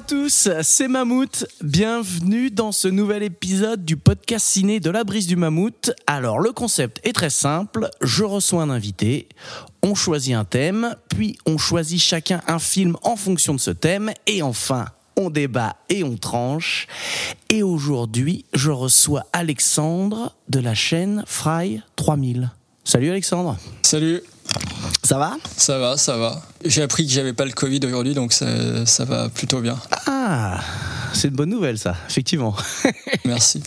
À tous, c'est Mammouth. Bienvenue dans ce nouvel épisode du podcast ciné de la brise du Mammouth. Alors, le concept est très simple. Je reçois un invité, on choisit un thème, puis on choisit chacun un film en fonction de ce thème, et enfin, on débat et on tranche. Et aujourd'hui, je reçois Alexandre de la chaîne Fry 3000. Salut Alexandre, Salut, ça va? Ça va, ça va. J'ai appris que j'avais pas le Covid aujourd'hui, donc ça, ça va plutôt bien. Ah, c'est une bonne nouvelle ça, effectivement. Merci.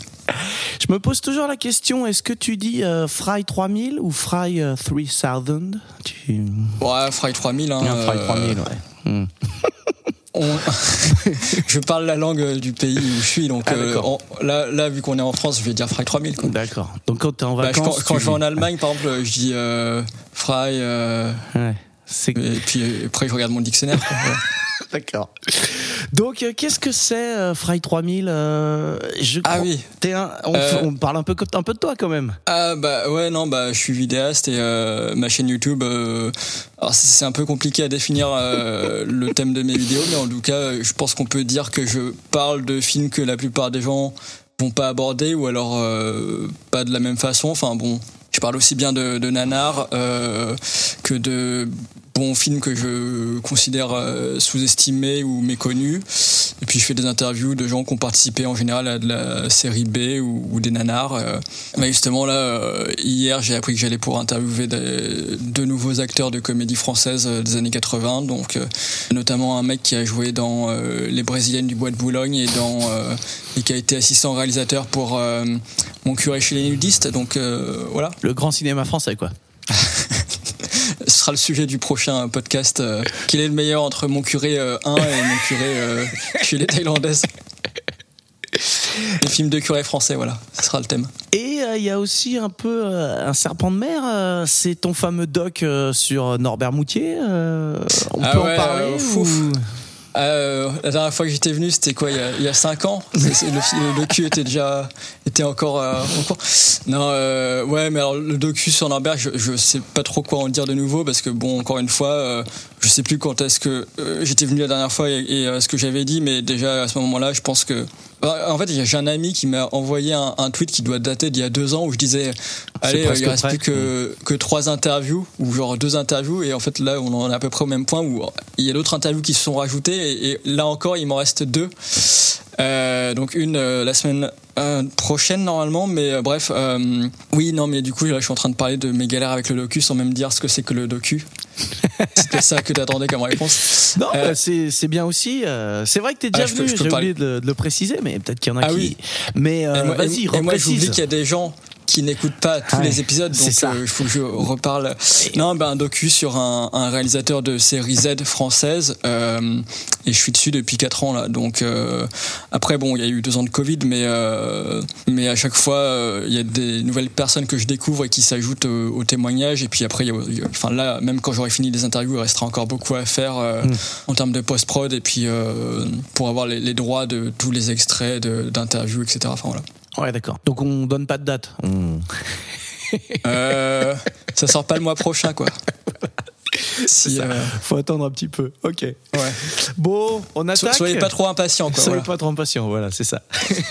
Je me pose toujours la question, est-ce que tu dis euh, Fry 3000 ou Fry euh, 3000 tu... Ouais, Fry 3000. Hein, Fry euh, 3000, ouais. Hmm. on- je parle la langue du pays où je suis, donc Ah, euh, on- là, là, vu qu'on est en France, je vais dire Fry 3000. Quoi. D'accord. Donc quand t'es en Bah, je- vacances... quand quand tu je vais en Allemagne, par exemple, je dis euh, Fry, euh, Ouais, c'est... et puis euh, après je regarde mon dictionnaire. quoi, voilà. D'accord. Donc euh, qu'est-ce que c'est euh, Fry 3000 euh, je Ah crois- oui. T'es un... on, Euh, on parle un peu, un peu de toi quand même. Ah bah ouais non bah je suis vidéaste et euh, ma chaîne YouTube euh, alors c'est- c'est un peu compliqué à définir euh, le thème de mes vidéos mais en tout cas je pense qu'on peut dire que je parle de films que la plupart des gens vont pas aborder ou alors euh, pas de la même façon enfin bon je parle aussi bien de, de nanar euh, que de bons films que je considère euh, sous-estimés ou méconnus et puis je fais des interviews de gens qui ont participé en général à de la série B ou, ou des nanars. euh. Mais justement là, euh, hier j'ai appris que j'allais pour interviewer des- deux nouveaux acteurs de comédie française des années 80, donc notamment un mec qui a joué dans Les Brésiliennes du Bois de Boulogne et dans et qui a été assistant réalisateur pour Mon curé chez les nudistes. Donc voilà, Le grand cinéma français quoi. ce sera le sujet du prochain podcast. euh, quel est le meilleur entre Mon curé euh, 1 et Mon curé euh, chez les Thaïlandaises? Les films de curé français, voilà, ce sera le thème. Et euh, il y a aussi un peu euh, un serpent de mer, euh, c'est ton fameux doc euh, sur Norbert Moutier. euh, on Ah peut ouais, en parler euh, ou- fouf. Euh, la dernière fois que j'étais venu, c'était quoi il y a, il y a cinq ans? C'est- c'est- le, le docu était déjà était encore euh. Non, euh, ouais, mais alors le docu sur Norbert, je, je sais pas trop quoi en dire de nouveau parce que bon, encore une fois, euh, je sais plus quand est-ce que euh, j'étais venu la dernière fois et, et, euh, ce que j'avais dit, mais déjà à ce moment-là, je pense que en fait, j'ai un ami qui m'a envoyé un, un tweet qui doit dater d'il y a deux ans où je disais, allez, il reste prêt. plus que que trois interviews ou genre deux interviews et en fait là, on en est à peu près au même point où il y a d'autres interviews qui se sont rajoutées et, et là encore, il m'en reste deux. Euh, donc une euh, la semaine euh, prochaine normalement, mais euh, bref, euh, oui, non, mais du coup, là, je suis en train de parler de mes galères avec le docu sans même dire ce que c'est que le docu. C'était ça que t'attendais comme réponse. Non, Euh, bah, c'est bien aussi. euh, c'est vrai que t'es déjà Ah, je peux- venu, j'ai oublié de, de le préciser, mais peut-être qu'il y en a Ah qui. oui. Mais euh, vas-y, moi, j'oublie qu'il y a des gens qui n'écoutent pas tous Ouais, les épisodes, donc euh, il faut que je reparle. Non, ben un docu sur un, un réalisateur de série Z française, euh, et je suis dessus depuis 4 ans là. Donc euh, après, bon, il y a eu deux ans de Covid, mais mais à chaque fois, il y a des nouvelles personnes que je découvre et qui s'ajoutent au, témoignage. Et puis après, y a- y a- enfin là, même quand j'aurai fini les interviews, il restera encore beaucoup à faire Mm. en termes de post prod et puis pour avoir les, les droits de tous les extraits d'interviews, etc. Enfin voilà. Ouais, d'accord. Donc on donne pas de date. On- Euh, ça sort pas le mois prochain, quoi. Si, euh, Faut attendre un petit peu. Ok. ouais. Bon, on So- attaque. soyez pas trop impatients, quoi. Soyez voilà. pas trop impatient. Voilà, c'est ça.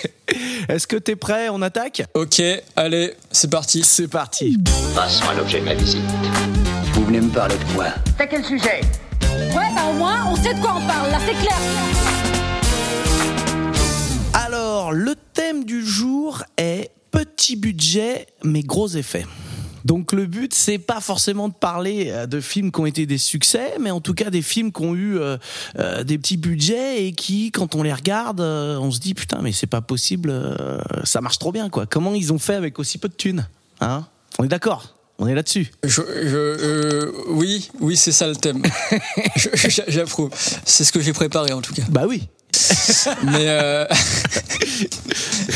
Est-ce que t'es prêt On attaque? Ok, allez, c'est parti. C'est parti. Passons à l'objet de ma visite. Vous venez me parler de quoi? T'as quel sujet? Ouais, bah au moins, on sait de quoi on parle, là, c'est clair. Alors, le thème du jour est petit budget mais gros effets. Donc le but c'est pas forcément de parler euh, de films qui ont été des succès, mais en tout cas des films qui ont eu euh, euh, des petits budgets et qui, quand on les regarde, euh, on se dit putain mais c'est pas possible, ça marche trop bien quoi. Comment ils ont fait avec aussi peu de thunes Hein? On est d'accord? On est là-dessus? Je, je, euh, oui, oui, c'est ça le thème. J'approuve. C'est ce que j'ai préparé en tout cas. Bah oui. Mais euh,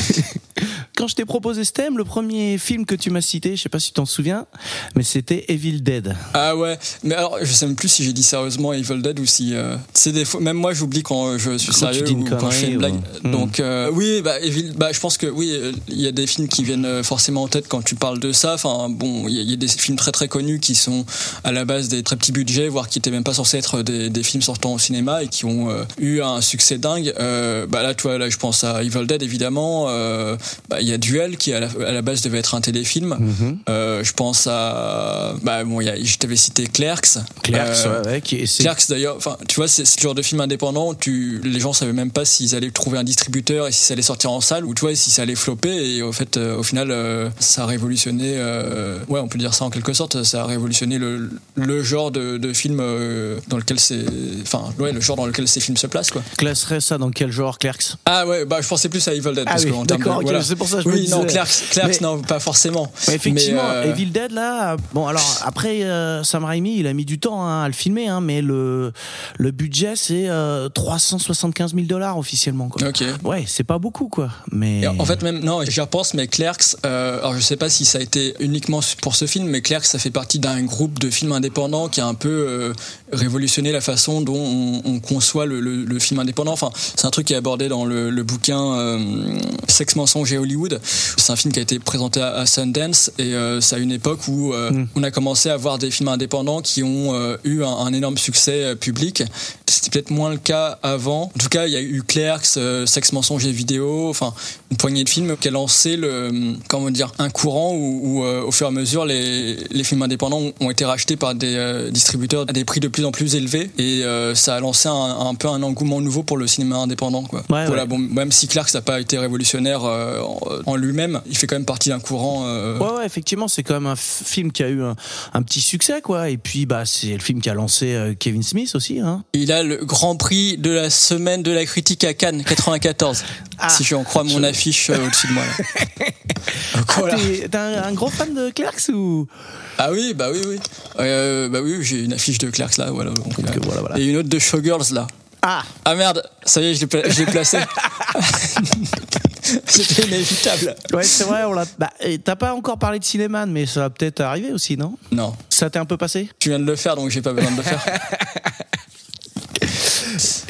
Quand je t'ai proposé ce thème, le premier film que tu m'as cité, je sais pas si tu t'en souviens, mais c'était Evil Dead. ah ouais, mais alors je sais même plus si j'ai dit sérieusement Evil Dead ou si euh, c'est des fois même moi j'oublie quand je suis Quand sérieux une ou quand je fais une blague. ou- Hmm. Donc euh, oui, bah, Evil- bah je pense que oui, euh, il y a des films qui viennent euh, forcément en tête quand tu parles de ça. Enfin bon, il y, a- il y a des films très très connus qui sont à la base des très petits budgets, voire qui étaient même pas censés être des, des films sortant au cinéma et qui ont euh, eu un succès dingue. Euh, bah là, tu vois, là je pense à Evil Dead évidemment. Euh, bah, y a Duel qui à la, à la base devait être un téléfilm. Mhm. Euh, je pense à bah bon, il y a, je t'avais cité Clerks. Clerks, Euh, ouais, qui est- c'est- Clerks d'ailleurs, enfin tu vois, c'est le genre de film indépendant. Tu, les gens savaient même pas s'ils allaient trouver un distributeur et si ça allait sortir en salle ou tu vois si ça allait flopper. Et au fait, euh, au final, euh, ça a révolutionné. ouais, on peut dire ça en quelque sorte. Ça a révolutionné le, le genre de, de film dans lequel c'est, enfin ouais, le genre dans lequel ces films se placent quoi. classerait ça dans quel genre, Clerks? Ah ouais, bah je pensais plus à Evil Dead Ah parce oui, termes de voilà. c'est pour ça que je me oui non. Clerks, Clerks Mais- non pas forcément. Mais effectivement, Mais, euh, Evil Dead là, bon alors après euh, Sam Raimi, il a mis du temps hein, à le filmer, hein, mais le le budget c'est euh, 375 000 dollars officiellement. Quoi. Ok. Ouais, c'est pas beaucoup quoi. Mais Et en fait, même, non, j'y repense, mais Clerks, euh, alors je sais pas si ça a été uniquement pour ce film, mais Clerks, ça fait partie d'un groupe de films indépendants qui a un peu euh, révolutionné la façon dont on, on conçoit le, le- le film indépendant. Enfin, c'est un truc qui est abordé dans le, le bouquin euh, Sex, mensonge et Hollywood. C'est un film qui a été présenté à, à Sundance et euh, c'est à une époque où euh, on a commencé à voir des films indépendants qui ont euh, eu un, un énorme succès public. C'était peut-être moins le cas avant. En tout cas, il y a eu Clerks, euh, Sex, mensonge et vidéo, enfin une poignée de films qui a lancé le, comment dire, un courant où, où, euh, au fur et à mesure les, les films indépendants ont- été rachetés par des euh, distributeurs à des prix de plus en plus élevés et euh, ça a lancé un, un peu un engouement nouveau pour le cinéma indépendant quoi. Ouais, voilà, ouais. bon, même si Clerks n'a pas été révolutionnaire euh, en, lui-même, il fait quand même partie d'un courant. euh, Ouais, ouais, effectivement, c'est quand même un film qui a eu un, un petit succès, quoi. Et puis, bah, c'est le film qui a lancé Kevin Smith aussi, hein. Il a le grand prix de la semaine de la critique à Cannes 94. Ah, si j'en crois mon je- affiche euh, au-dessus de moi. Donc, Ah, voilà. t'es t'es un, un gros fan de Clerks ou? Ah oui, bah oui, oui. Euh, bah oui, j'ai une affiche de Clerks là, voilà. Donc, Donc, euh, voilà, voilà. Et une autre de Showgirls là. Ah, Ah merde, ça y est, je l'ai pla- je l'ai placé. C'était inévitable. ouais, c'est vrai. On l'a. Bah, et t'as pas encore parlé de Cinéman, mais ça va peut-être arriver aussi, non? Non, Ça t'est un peu passé? Tu viens de le faire donc j'ai pas besoin de le faire.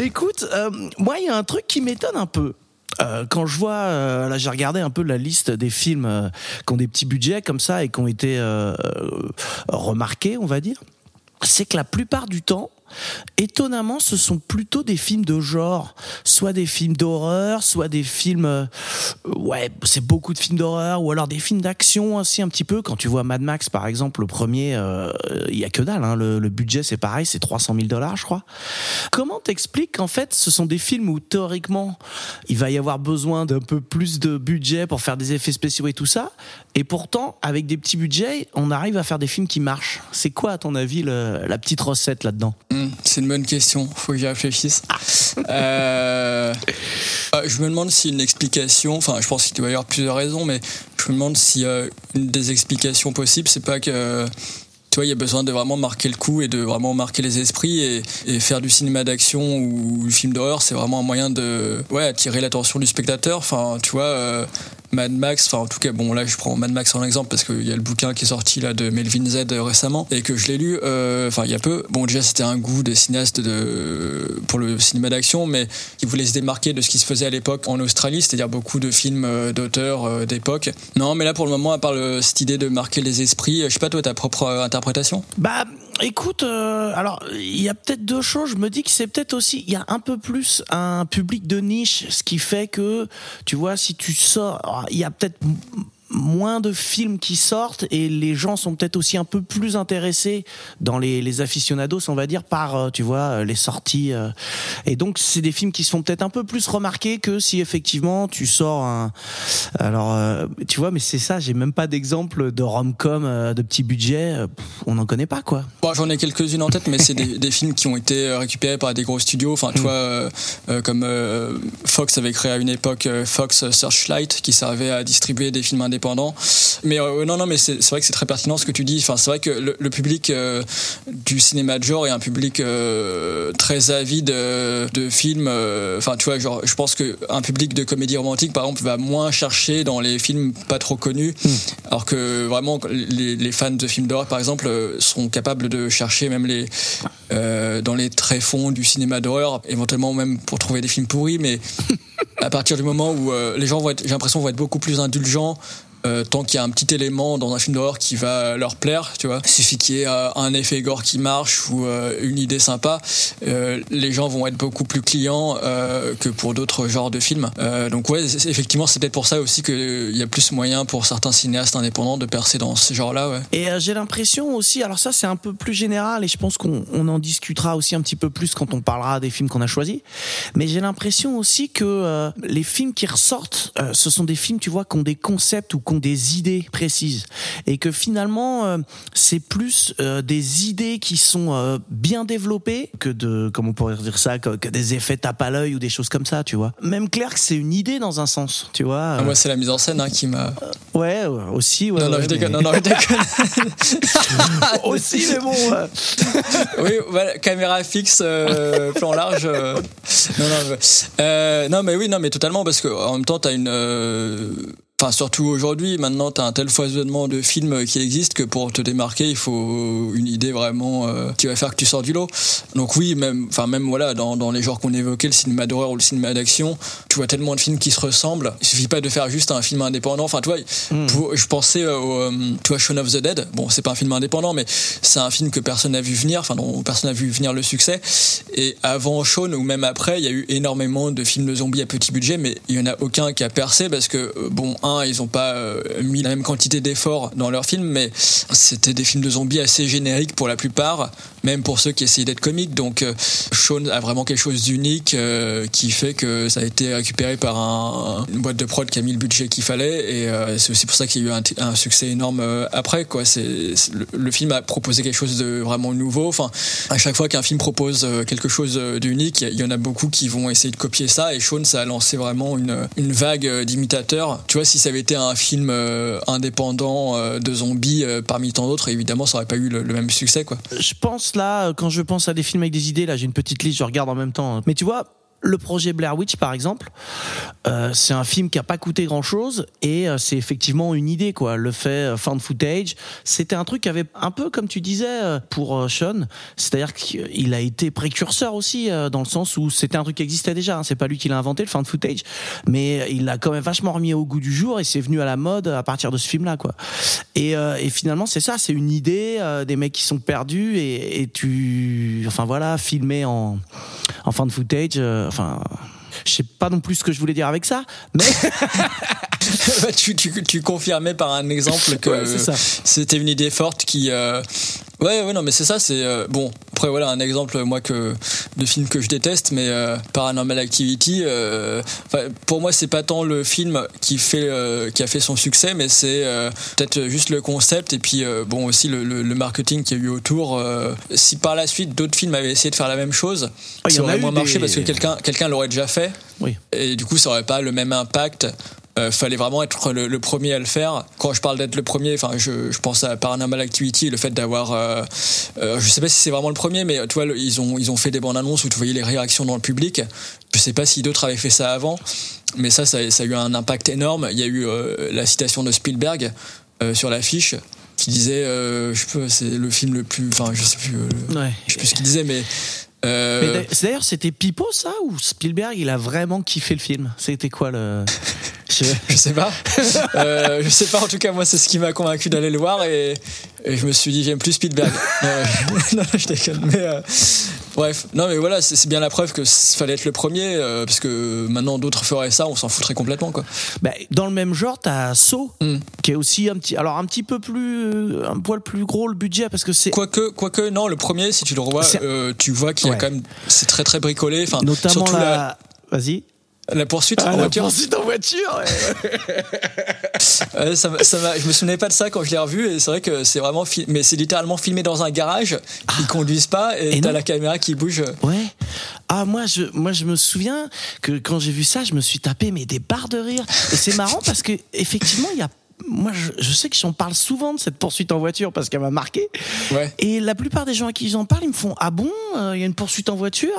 Écoute, euh, moi, il y a un truc qui m'étonne un peu. Euh, quand je vois, euh, là j'ai regardé un peu la liste des films euh, qui ont des petits budgets comme ça et qui ont été remarqués, on va dire, c'est que la plupart du temps, étonnamment, ce sont plutôt des films de genre, soit des films d'horreur, soit des films, euh, ouais, c'est beaucoup de films d'horreur, ou alors des films d'action aussi un petit peu. Quand tu vois Mad Max par exemple, le premier, euh, il y a que dalle, hein, le, budget c'est pareil, c'est 300 000 dollars, je crois. Comment t'expliques qu'en fait, ce sont des films où théoriquement, il va y avoir besoin d'un peu plus de budget pour faire des effets spéciaux et tout ça, et pourtant, avec des petits budgets, on arrive à faire des films qui marchent? C'est quoi, à ton avis, la petite recette là-dedans? Hmm, c'est une bonne question, faut que j'y réfléchisse. Euh, euh, je me demande si une explication, enfin je pense qu'il doit y avoir plusieurs raisons, mais je me demande si euh, une des explications possibles, c'est pas que tu vois, il y a besoin de vraiment marquer le coup et de vraiment marquer les esprits et, et faire du cinéma d'action ou du film d'horreur, c'est vraiment un moyen de ouais, attirer l'attention du spectateur. Enfin, tu vois, euh, Mad Max, enfin en tout cas, bon là je prends Mad Max en exemple parce qu'il y a le bouquin qui est sorti là de Melvin Z euh, récemment et que je l'ai lu, euh, enfin il y a peu. Bon déjà c'était un goût des cinéastes de, pour le cinéma d'action, mais qui voulait se démarquer de ce qui se faisait à l'époque en Australie, c'est-à-dire beaucoup de films euh, d'auteurs d'époque. Non, mais là pour le moment, à part cette idée de marquer les esprits, je sais pas toi ta propre interprétation? Bah, écoute, euh, alors il y a peut-être deux choses. Je me dis que c'est peut-être aussi, il y a un peu plus un public de niche, ce qui fait que, tu vois, si tu sors, il y a peut-être moins de films qui sortent et les gens sont peut-être aussi un peu plus intéressés dans les, les aficionados, on va dire, par, euh, tu vois, euh, les sorties. euh. et donc, c'est des films qui se font peut-être un peu plus remarqués que si effectivement tu sors un. Alors, tu vois, mais c'est ça, j'ai même pas d'exemple de rom-com de petit budget. on n'en connaît pas, quoi. Bon, j'en ai quelques-unes en tête, mais c'est des, des films qui ont été récupérés par des gros studios. Enfin, tu vois, euh, euh, comme euh, Fox avait créé à une époque Fox Searchlight, qui servait à distribuer des films indépendants indépendants. Mais euh, non, non, mais c'est vrai que c'est très pertinent ce que tu dis. Enfin, c'est vrai que le, le public euh, du cinéma de genre est un public euh, très avide de films. Enfin, tu vois, genre, je pense que un public de comédie romantique, par exemple, va moins chercher dans les films pas trop connus, alors que vraiment les, les fans de films d'horreur, par exemple, sont capables de chercher même les dans les tréfonds du cinéma d'horreur, éventuellement même pour trouver des films pourris, mais à partir du moment où euh, les gens vont être, j'ai l'impression, vont être beaucoup plus indulgents. Euh, tant qu'il y a un petit élément dans un film d'horreur qui va leur plaire, tu vois. Il suffit qu'il y ait euh, un effet gore qui marche ou euh, une idée sympa, euh, les gens vont être beaucoup plus clients euh, que pour d'autres genres de films. Euh, donc ouais, effectivement, c'est peut-être pour ça aussi qu'il y a plus moyen pour certains cinéastes indépendants de percer dans ce genre-là, ouais. Et euh, j'ai l'impression aussi, alors ça c'est un peu plus général et je pense qu'on on en discutera aussi un petit peu plus quand on parlera des films qu'on a choisis. Mais j'ai l'impression aussi que euh, les films qui ressortent, euh, ce sont des films, tu vois, qui ont des concepts ou qui ont des idées précises. Et que finalement, euh, c'est plus euh, des idées qui sont euh, bien développées que de, comment on pourrait dire ça, que, que des effets tape à l'œil ou des choses comme ça, tu vois. Même clair que c'est une idée dans un sens, tu vois. Ah, Moi, c'est la mise en scène hein, qui m'a. Ouais, ouais, aussi. Ouais, non, non, ouais, je déconne. mais- Non, non, je déconne. aussi, mais bon. euh, oui, voilà, caméra fixe, euh, plan large. euh, non, non, euh, non, mais oui, non, mais totalement, parce que en même temps, t'as une. Enfin, surtout aujourd'hui, maintenant, t'as un tel foisonnement de films qui existent que pour te démarquer, il faut une idée vraiment euh, qui va faire que tu sors du lot. Donc oui, même, enfin même voilà, dans, dans les genres qu'on évoquait, le cinéma d'horreur ou le cinéma d'action, tu vois tellement de films qui se ressemblent. Il suffit pas de faire juste un film indépendant. Enfin, tu vois, pour- je pensais euh, au, euh, tu vois, Shaun of the Dead. Bon, c'est pas un film indépendant, mais c'est un film que personne n'a vu venir, enfin dont personne n'a vu venir le succès. Et avant Shaun ou même après, il y a eu énormément de films de zombies à petit budget, mais il y en a aucun qui a percé parce que euh, bon, un, ils ont pas euh, mis la même quantité d'efforts dans leurs films, mais c'était des films de zombies assez génériques pour la plupart, même pour ceux qui essayaient d'être comiques. Donc euh, Shaun a vraiment quelque chose d'unique euh, qui fait que ça a été récupéré par un- une boîte de prod qui a mis le budget qu'il fallait, et c'est aussi pour ça qu'il y a eu un, succès énorme après. Le, film a proposé quelque chose de vraiment nouveau. Enfin, à chaque fois qu'un film propose quelque chose d'unique, il y, en a beaucoup qui vont essayer de copier ça. Et Shaun, ça a lancé vraiment une, une vague d'imitateurs. Tu vois, si ça avait été un film euh, indépendant euh, de zombies euh, parmi tant d'autres, évidemment, ça aurait pas eu le, le même succès, quoi. je pense là, quand je pense à des films avec des idées, là j'ai une petite liste, je regarde en même temps. Mais tu vois, le projet Blair Witch par exemple, euh, c'est un film qui a pas coûté grand chose et euh, c'est effectivement une idée quoi. Le fait euh, found footage, c'était un truc qui avait un peu comme tu disais euh, pour Sean, c'est-à-dire qu'il a été précurseur aussi dans le sens où c'était un truc qui existait déjà. Hein, c'est pas lui qui l'a inventé le found footage, mais il l'a quand même vachement remis au goût du jour et c'est venu à la mode à partir de ce film-là quoi. Et, finalement c'est ça, c'est une idée des mecs qui sont perdus et, et tu, enfin voilà, filmé en en found footage. Euh, enfin, je sais pas non plus ce que je voulais dire avec ça, mais tu, tu, tu confirmais par un exemple que Ouais, c'était une idée forte qui. euh, Ouais, ouais, non, mais c'est ça, c'est. euh, Bon, après, voilà, un exemple, moi, que, de film que je déteste, mais euh, Paranormal Activity, euh, enfin, pour moi, c'est pas tant le film qui, fait, euh, qui a fait son succès, mais c'est euh, peut-être juste le concept et puis, euh, bon, aussi le, le, le marketing qu'il y a eu autour. euh, si par la suite, d'autres films avaient essayé de faire la même chose, Ah, ça aurait moins marché des- parce que quelqu'un quelqu'un l'aurait déjà fait. oui. Et du coup, ça aurait pas le même impact. Euh, fallait vraiment être le, le premier à le faire. Quand je parle d'être le premier, enfin, je, je pense à Paranormal Activity, le fait d'avoir, euh, euh, je sais pas si c'est vraiment le premier, mais tu vois, le- ils ont ils ont fait des bandes annonces où tu voyais les réactions dans le public. Je sais pas si d'autres avaient fait ça avant, mais ça, ça, ça a eu un impact énorme. Il y a eu euh, la citation de Spielberg euh, sur l'affiche qui disait, je peux, c'est le film le plus, enfin, je sais plus, le- Ouais. je sais plus ce qu'il disait, mais euh, D'ailleurs, c'était Pipo ça ou Spielberg il a vraiment kiffé le film? C'était quoi le Je- Je sais pas. Euh, je sais pas. En tout cas, moi, c'est ce qui m'a convaincu d'aller le voir et, et je me suis dit j'aime plus Spielberg. Euh, non, je déconne. Mais euh, bref, non, mais voilà, c'est bien la preuve que fallait être le premier euh, parce que maintenant d'autres feraient ça, on s'en foutrait complètement quoi. Bah, dans le même genre, t'as Saw, Mm. qui est aussi un petit, alors un petit peu plus, un poil plus gros le budget parce que c'est Quoique, quoique, non, le premier, si tu le revois, euh, tu vois qu'il y a Ouais. quand même, c'est très très bricolé. Enfin, notamment surtout la, la, vas-y. La poursuite Ah, en la voiture. poursuite en voiture. ça, ça je me souvenais pas de ça quand je l'ai revu et c'est vrai que c'est vraiment, mais c'est littéralement filmé dans un garage. Ils conduisent pas et t'as la caméra qui bouge. Ouais. Ah moi je moi je me souviens que quand j'ai vu ça, je me suis tapé mais des barres de rire. Et c'est marrant parce que effectivement il y a moi, je, je sais que j'en parle souvent de cette poursuite en voiture parce qu'elle m'a marqué. Ouais. Et la plupart des gens à qui j'en parle, ils me font Ah bon, euh, il y a une poursuite en voiture?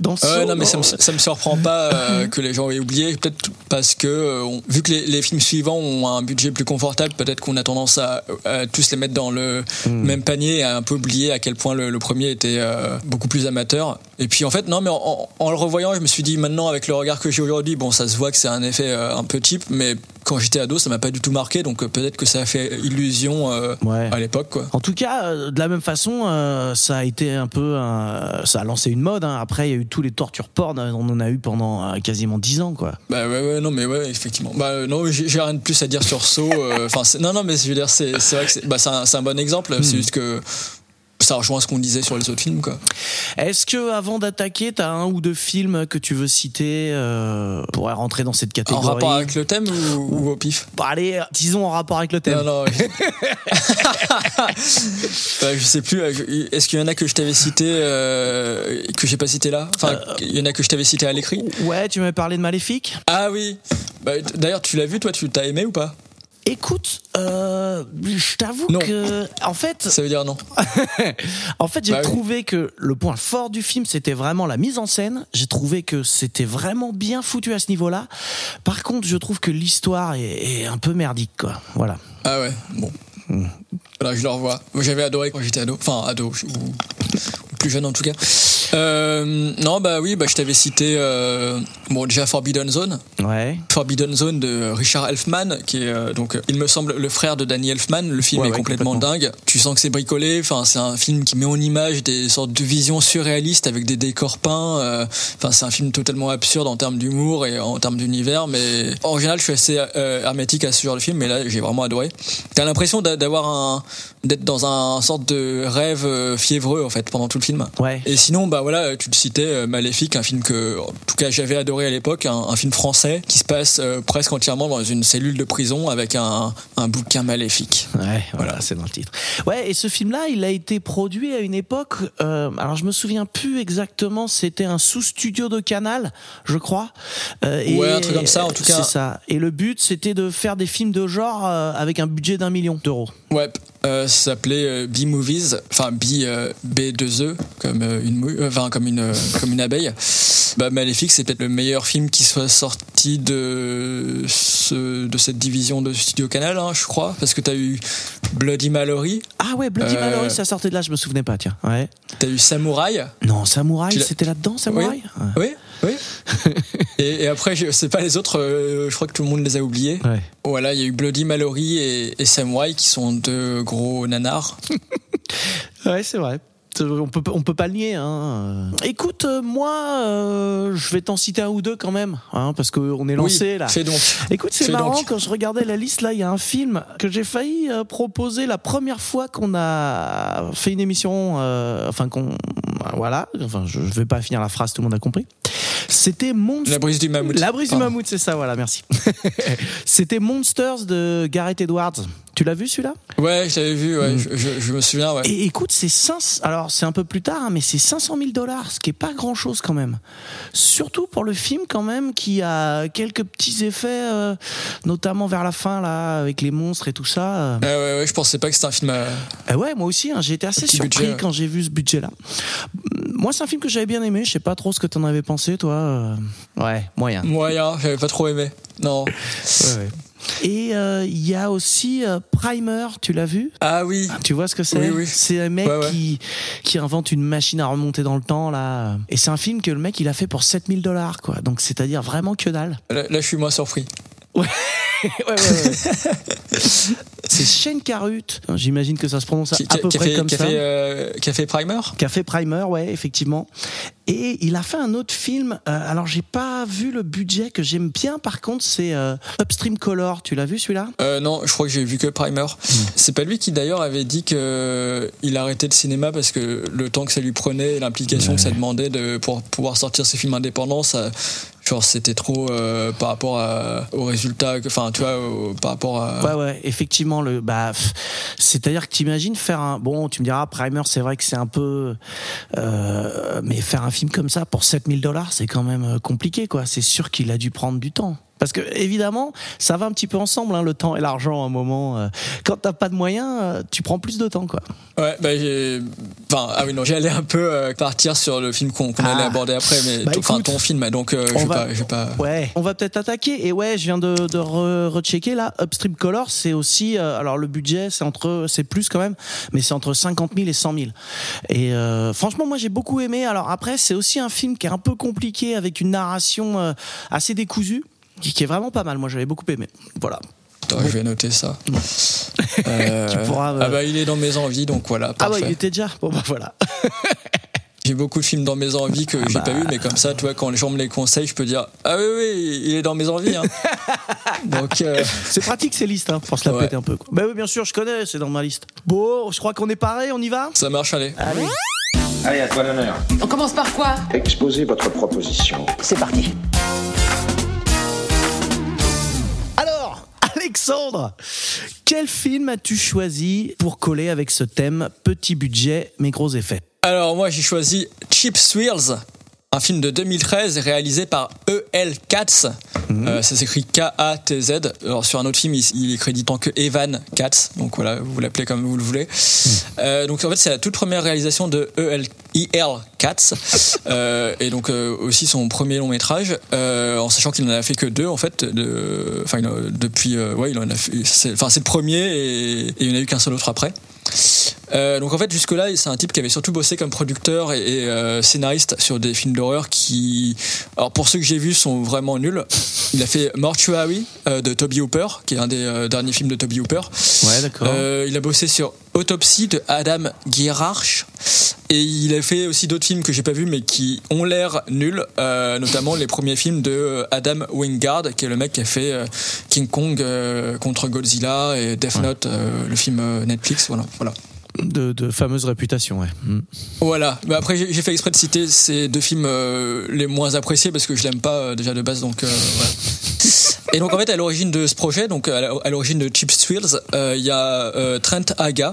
Dans non, mais ça me, ça me surprend pas euh, que les gens aient oublié. Peut-être parce que, euh, on- vu que les, les films suivants ont un budget plus confortable, peut-être qu'on a tendance à, à tous les mettre dans le même panier et à un peu oublier à quel point le, le premier était euh, beaucoup plus amateur. Et puis en fait, non, mais en, en- en le revoyant, je me suis dit maintenant, avec le regard que j'ai aujourd'hui, bon, ça se voit que c'est un effet euh, un peu cheap, mais quand j'étais ado, ça m'a pas du tout marqué, donc euh, peut-être que ça a fait illusion euh, Ouais. à l'époque, quoi. En tout cas, euh, de la même façon, euh, ça a été un peu, un- ça a lancé une mode. hein. Après, il y a eu tous les tortures porn, euh, on en a eu pendant euh, quasiment 10 ans, quoi. Bah ouais, ouais, non, mais ouais, effectivement. Bah euh, non, j'ai rien de plus à dire sur Saw. euh, Enfin, non, non, mais je veux dire, c'est vrai que c'est bah, c'est un, c'est un bon exemple. C'est juste que ça rejoint ce qu'on disait sur les autres films. Est-ce que avant d'attaquer, t'as un ou deux films que tu veux citer euh, pour rentrer dans cette En catégorie rapport avec le thème ou, ou au pif? Bon, allez, disons en rapport avec le thème. Non, non. Bah, je sais plus. euh, Est-ce qu'il y en a que je t'avais cité euh, que j'ai pas cité là? Enfin, il y en a que je t'avais cité à l'écrit? Ouais, tu m'avais parlé de Maléfique. Ah oui. Bah, D'ailleurs, tu l'as vu, toi, tu t'as aimé ou pas? Écoute, euh, je t'avoue que, en fait, Ça veut dire non. en fait, j'ai Bah oui. trouvé que le point fort du film, c'était vraiment la mise en scène. J'ai trouvé que c'était vraiment bien foutu à ce niveau-là. Par contre, je trouve que l'histoire est, est un peu merdique, quoi. Voilà. Ah ouais, bon. Voilà, je le revois. Moi, j'avais adoré quand j'étais ado. Enfin, ado, ou plus jeune en tout cas. Euh, non, bah oui, bah, je t'avais cité, euh, bon, déjà Forbidden Zone. Ouais. Forbidden Zone de Richard Elfman, qui est euh, donc, il me semble, le frère de Danny Elfman. Le film Ouais, est ouais, complètement, complètement. dingue. Tu sens que c'est bricolé. Enfin, c'est un film qui met en image des sortes de visions surréalistes avec des décors peints. euh, Enfin, c'est un film totalement absurde en termes d'humour et en termes d'univers. Mais en général, je suis assez euh, hermétique à ce genre de film. Mais là, j'ai vraiment adoré. T'as l'impression d'a- d'avoir un, d'être dans un sorte de rêve fiévreux en fait pendant tout le film. Ouais. Et sinon, bah voilà, tu le citais, euh, Maléfique, un film que, en tout cas, j'avais adoré à l'époque, un, un film français qui se passe euh, presque entièrement dans une cellule de prison avec un, un bouquin maléfique. Ouais, voilà, c'est dans le titre. Ouais, et ce film-là, il a été produit à une époque. euh, alors, je me souviens plus exactement. C'était un sous-studio de Canal, je crois. Euh, et- Ouais, un truc comme ça, en tout cas. C'est ça. Et le but, c'était de faire des films de genre euh, avec un budget d'un million d'euros. Ouais, euh, ça s'appelait euh, B-Movies, enfin B, euh, B2E, comme, euh, une, euh, enfin, comme, une, comme une abeille. Bah, Maléfique, c'est peut-être le meilleur film qui soit sorti de, ce, de cette division de Studio Canal, hein, je crois, parce que t'as eu Bloody Mallory, Ah ouais, Bloody Mallory, ça sortait de là. Je me souvenais pas. Tiens. Ouais. t'as eu Samouraï. Non, Samouraï, c'était là-dedans, Samouraï? Ouais. Oui, oui. et, et après, je sais pas les autres, euh, je crois que tout le monde les a oubliés. Ouais. Voilà, il y a eu Bloody Mallory et, et Samurai qui sont deux gros nanars. Ouais, c'est vrai. On peut, on peut pas le nier. Hein. Écoute, euh, moi, euh, je vais t'en citer un ou deux quand même, hein, parce qu'on est lancé oui, là. Fais donc. Écoute, c'est marrant, donc. quand je regardais la liste, là, il y a un film que j'ai failli euh, proposer la première fois qu'on a fait une émission, euh, enfin, qu'on. Voilà, enfin, je, je vais pas finir la phrase, tout le monde a compris. C'était Monsters. La brise du mammouth. La brise du mammouth, c'est ça, voilà, merci. C'était Monsters de Gareth Edwards. Tu l'as vu celui-là? Ouais, je l'avais vu, ouais, Mm. je, je- je me souviens, ouais. Et écoute, c'est 500, alors c'est un peu plus tard, hein, mais c'est 500 000 dollars, ce qui est pas grand chose quand même. Surtout pour le film quand même, qui a quelques petits effets, euh, notamment vers la fin là, avec les monstres et tout ça. euh. Ouais, ouais, ouais, je pensais pas que c'était un film. à- Eh ouais, moi aussi, hein, j'ai été assez surpris budget, quand j'ai vu ce budget-là. Moi, c'est un film que j'avais bien aimé. Je sais pas trop ce que t'en avais pensé, toi. euh. Ouais, moyen. Moyen, j'avais pas trop aimé. Non. Et euh, il y a aussi euh, Primer, tu l'as vu? Ah oui. Tu vois ce que c'est? Oui, oui. C'est un mec Ouais, ouais. Qui, qui invente une machine à remonter dans le temps là. Et c'est un film que le mec il a fait pour 7000 dollars quoi. Donc c'est-à-dire vraiment que dalle. Là, là, je suis moins surpris. ouais, ouais, ouais. c'est Shane Carruth. J'imagine que ça se prononce Qui, à peu près comme a ça. fait, euh, Primer fait Primer, ouais, effectivement. Et il a fait un autre film. euh, alors j'ai pas vu le budget que j'aime bien. Par contre, c'est euh, Upstream Color. Tu l'as vu celui-là? Non, je crois que j'ai vu que Primer. Hmm. C'est pas lui qui d'ailleurs avait dit que il arrêtait le cinéma parce que le temps que ça lui prenait, et l'implication que ça demandait de pour pouvoir sortir ses films indépendants, ça, genre c'était trop euh, par rapport à, aux résultats, enfin tu vois, au- par rapport à. Ouais, ouais, effectivement, le, bah, pff, c'est-à-dire que t'imagines faire un, bon, tu me diras, Primer, c'est vrai que c'est un peu, euh, mais faire un film comme ça pour 7000 dollars, c'est quand même euh, compliqué, quoi. C'est sûr qu'il a dû prendre du temps. Parce que évidemment, ça va un petit peu ensemble, hein, le temps et l'argent à un moment. euh. Quand t'as pas de moyens, euh, tu prends plus de temps, quoi. Ouais, bah. Enfin, ah oui, non, j'allais un peu euh, partir sur le film qu'on allait Ah. aborder après, mais Bah, ton- enfin, écoute, ton film, donc euh, je vais va- pas. Ouais. On va peut-être attaquer. Et ouais, je viens de, de re- rechecker là. Upstream Color, c'est aussi. euh, alors le budget, c'est entre, c'est plus quand même, mais c'est entre 50 000 et 100 000. Et euh, franchement, moi j'ai beaucoup aimé. Alors après, c'est aussi un film qui est un peu compliqué avec une narration euh, assez décousue. Qui qui est vraiment pas mal, moi j'avais beaucoup aimé. Voilà. Attends, je vais noter ça. Euh, Tu pourras, euh, Ah bah il est dans mes envies, donc voilà, Ah ouais, parfait. il était déjà. Bon bah voilà. J'ai beaucoup de films dans mes envies que j'ai bah. pas vu, mais comme ça, toi, quand les gens me les conseillent, je peux dire ah oui oui, il est dans mes envies. Hein. donc euh, C'est pratique ces listes hein, pour se la Ouais. péter un peu. Quoi. Bah oui, bien sûr, je connais, c'est dans ma liste. Bon, je crois qu'on est pareil, on y va? Ça marche, allez. Allez. Allez, à toi l'honneur. On commence par quoi? Exposez votre proposition. C'est parti. Alexandre, quel film as-tu choisi pour coller avec ce thème petit budget mais gros effets Alors moi j'ai choisi Cheap Thrills, un film de 2013 réalisé par E.L. Katz. Euh, ça s'écrit K-A-T-Z. Alors sur un autre film il, il est créditant que Evan Katz, donc voilà vous l'appelez comme vous le voulez. Euh, donc en fait c'est la toute première réalisation de E.L. E.L. Katz Euh, et donc euh, aussi son premier long métrage, euh, en sachant qu'il n'en a fait que deux en fait. De, enfin depuis euh, ouais il en a fait. c'est- Enfin c'est le premier et, et il n'y en a eu qu'un seul autre après. Euh, donc en fait jusque là c'est un type qui avait surtout bossé comme producteur et, et, euh, scénariste sur des films d'horreur qui alors pour ceux que j'ai vus sont vraiment nuls il a fait Mortuary euh, de Toby Hooper qui est un des derniers films de Toby Hooper Ouais, d'accord. Il a bossé sur Autopsy de Adam Gierarch et il a fait aussi d'autres films que j'ai pas vus mais qui ont l'air nuls euh, notamment les premiers films de euh, Adam Wingard qui est le mec qui a fait euh, King Kong euh, contre Godzilla et Death Note le film Netflix voilà voilà de, de fameuse réputation, ouais. Mm. voilà. Mais après, j'ai j'ai fait exprès de citer ces deux films euh, les moins appréciés parce que je l'aime pas euh, déjà de base. Donc, euh, voilà. Et donc en fait, à l'origine de ce projet, donc à l'origine de Cheap Thrills, euh, il y a euh, Trent Haga,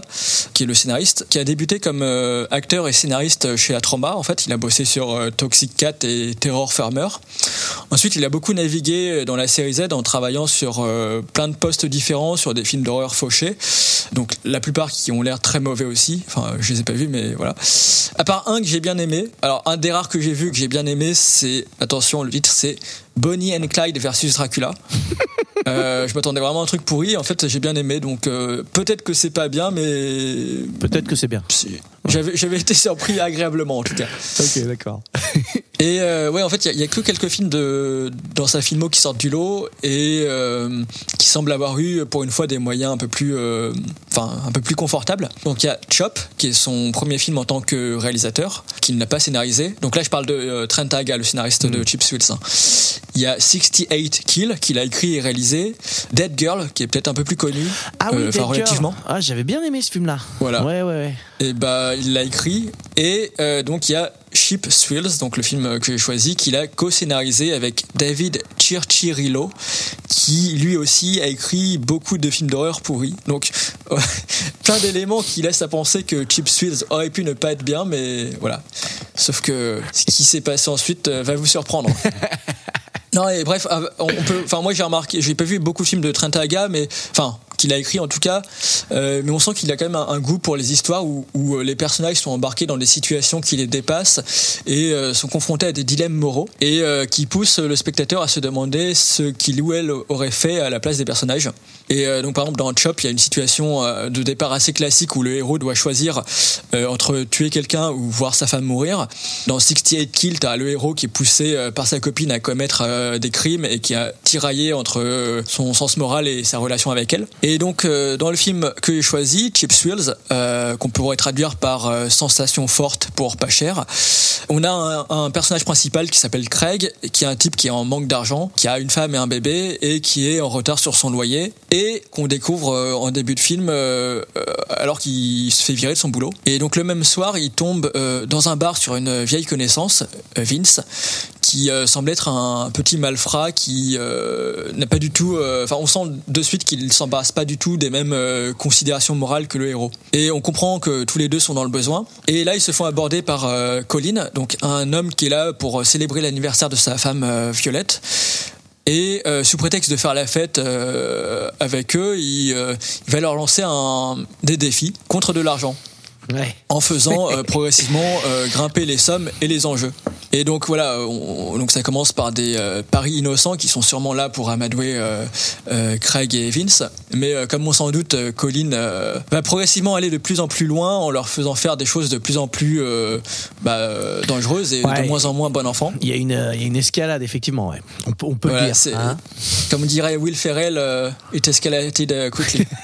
qui est le scénariste, qui a débuté comme euh, acteur et scénariste chez Atroma. En fait, il a bossé sur Toxic Cat et Terror Farmer. Ensuite, il a beaucoup navigué dans la série Z en travaillant sur plein de postes différents, sur des films d'horreur fauchés. Donc la plupart qui ont l'air très mauvais aussi. Enfin, je les ai pas vus, mais voilà. À part un que j'ai bien aimé. Alors un des rares que j'ai vu que j'ai bien aimé, c'est attention, le titre c'est Bonnie and Clyde versus Dracula. Euh, je m'attendais vraiment à un truc pourri. En fait, j'ai bien aimé. Donc euh, peut-être que c'est pas bien, mais Peut-être que c'est bien. J'avais j'avais été surpris agréablement en tout cas. Ok, d'accord. Et euh, ouais, en fait, il y a- que quelques films de dans sa filmo qui sortent du lot et euh, qui semblent avoir eu pour une fois des moyens un peu plus, euh, enfin un peu plus confortables. Donc il y a Chop, qui est son premier film en tant que réalisateur, qu'il n'a pas scénarisé. Donc là, je parle de euh, Trent Haga, le scénariste de Cheap Thrills. hein. Il y a 68 Kill, qu'il a écrit et réalisé. Dead Girl, qui est peut-être un peu plus connu, Ah oui, euh, enfin Dead Girl. relativement. Ah, j'avais bien aimé ce film-là. Voilà. Ouais, ouais, ouais. Et bah, il l'a écrit. Et euh, donc, il y a Cheap Thrills, donc le film que j'ai choisi, qu'il a co-scénarisé avec David Chirchirillo, qui lui aussi a écrit beaucoup de films d'horreur pourris. Donc, plein d'éléments qui laissent à penser que Cheap Thrills aurait pu ne pas être bien, mais voilà. Sauf que ce qui s'est passé ensuite euh, va vous surprendre. Non, et bref, euh, on peut. Enfin, moi, j'ai remarqué, j'ai pas vu beaucoup de films de Trent Haga, mais enfin, qu'il a écrit en tout cas, euh, mais on sent qu'il a quand même un, goût pour les histoires où, euh, les personnages sont embarqués dans des situations qui les dépassent et euh, sont confrontés à des dilemmes moraux et qui poussent le spectateur à se demander ce qu'il ou elle aurait fait à la place des personnages. Et euh, donc, par exemple, dans Chop, il y a une situation euh, de départ assez classique où le héros doit choisir euh, entre tuer quelqu'un ou voir sa femme mourir. Dans 68 Kill, t'as le héros qui est poussé euh, par sa copine à commettre euh, des crimes et qui a tiraillé entre son sens moral et sa relation avec elle. Et donc, dans le film que j'ai choisi, Cheap Thrills, qu'on pourrait traduire par Sensation forte pour pas cher, on a un, un personnage principal qui s'appelle Craig, qui est un type qui est en manque d'argent, qui a une femme et un bébé et qui est en retard sur son loyer qu'on découvre euh, en début de film euh, euh, alors qu'il se fait virer de son boulot. Et donc le même soir, il tombe dans un bar sur une vieille connaissance, Vince, qui semble être un petit malfrat qui n'a pas du tout. Enfin, on sent de suite qu'il s'embarrasse pas du tout des mêmes considérations morales que le héros. Et on comprend que tous les deux sont dans le besoin. Et là, ils se font aborder par Colin, donc un homme qui est là pour célébrer l'anniversaire de sa femme Violette. Et euh, sous prétexte de faire la fête euh, avec eux, il, euh, il va leur lancer un, des défis contre de l'argent Ouais. en faisant euh, progressivement euh, grimper les sommes et les enjeux. Et donc voilà, on- donc ça commence par des euh, paris innocents qui sont sûrement là pour amadouer Craig et Vince. Mais comme on s'en doute, Colin va progressivement aller de plus en plus loin en leur faisant faire des choses de plus en plus bah, dangereuses et Ouais. de moins en moins bon enfant. Il y, a une, il y a une escalade, effectivement, ouais. On, peut- on peut Voilà, le dire. hein. Comme dirait Will Ferrell, it escalated quickly.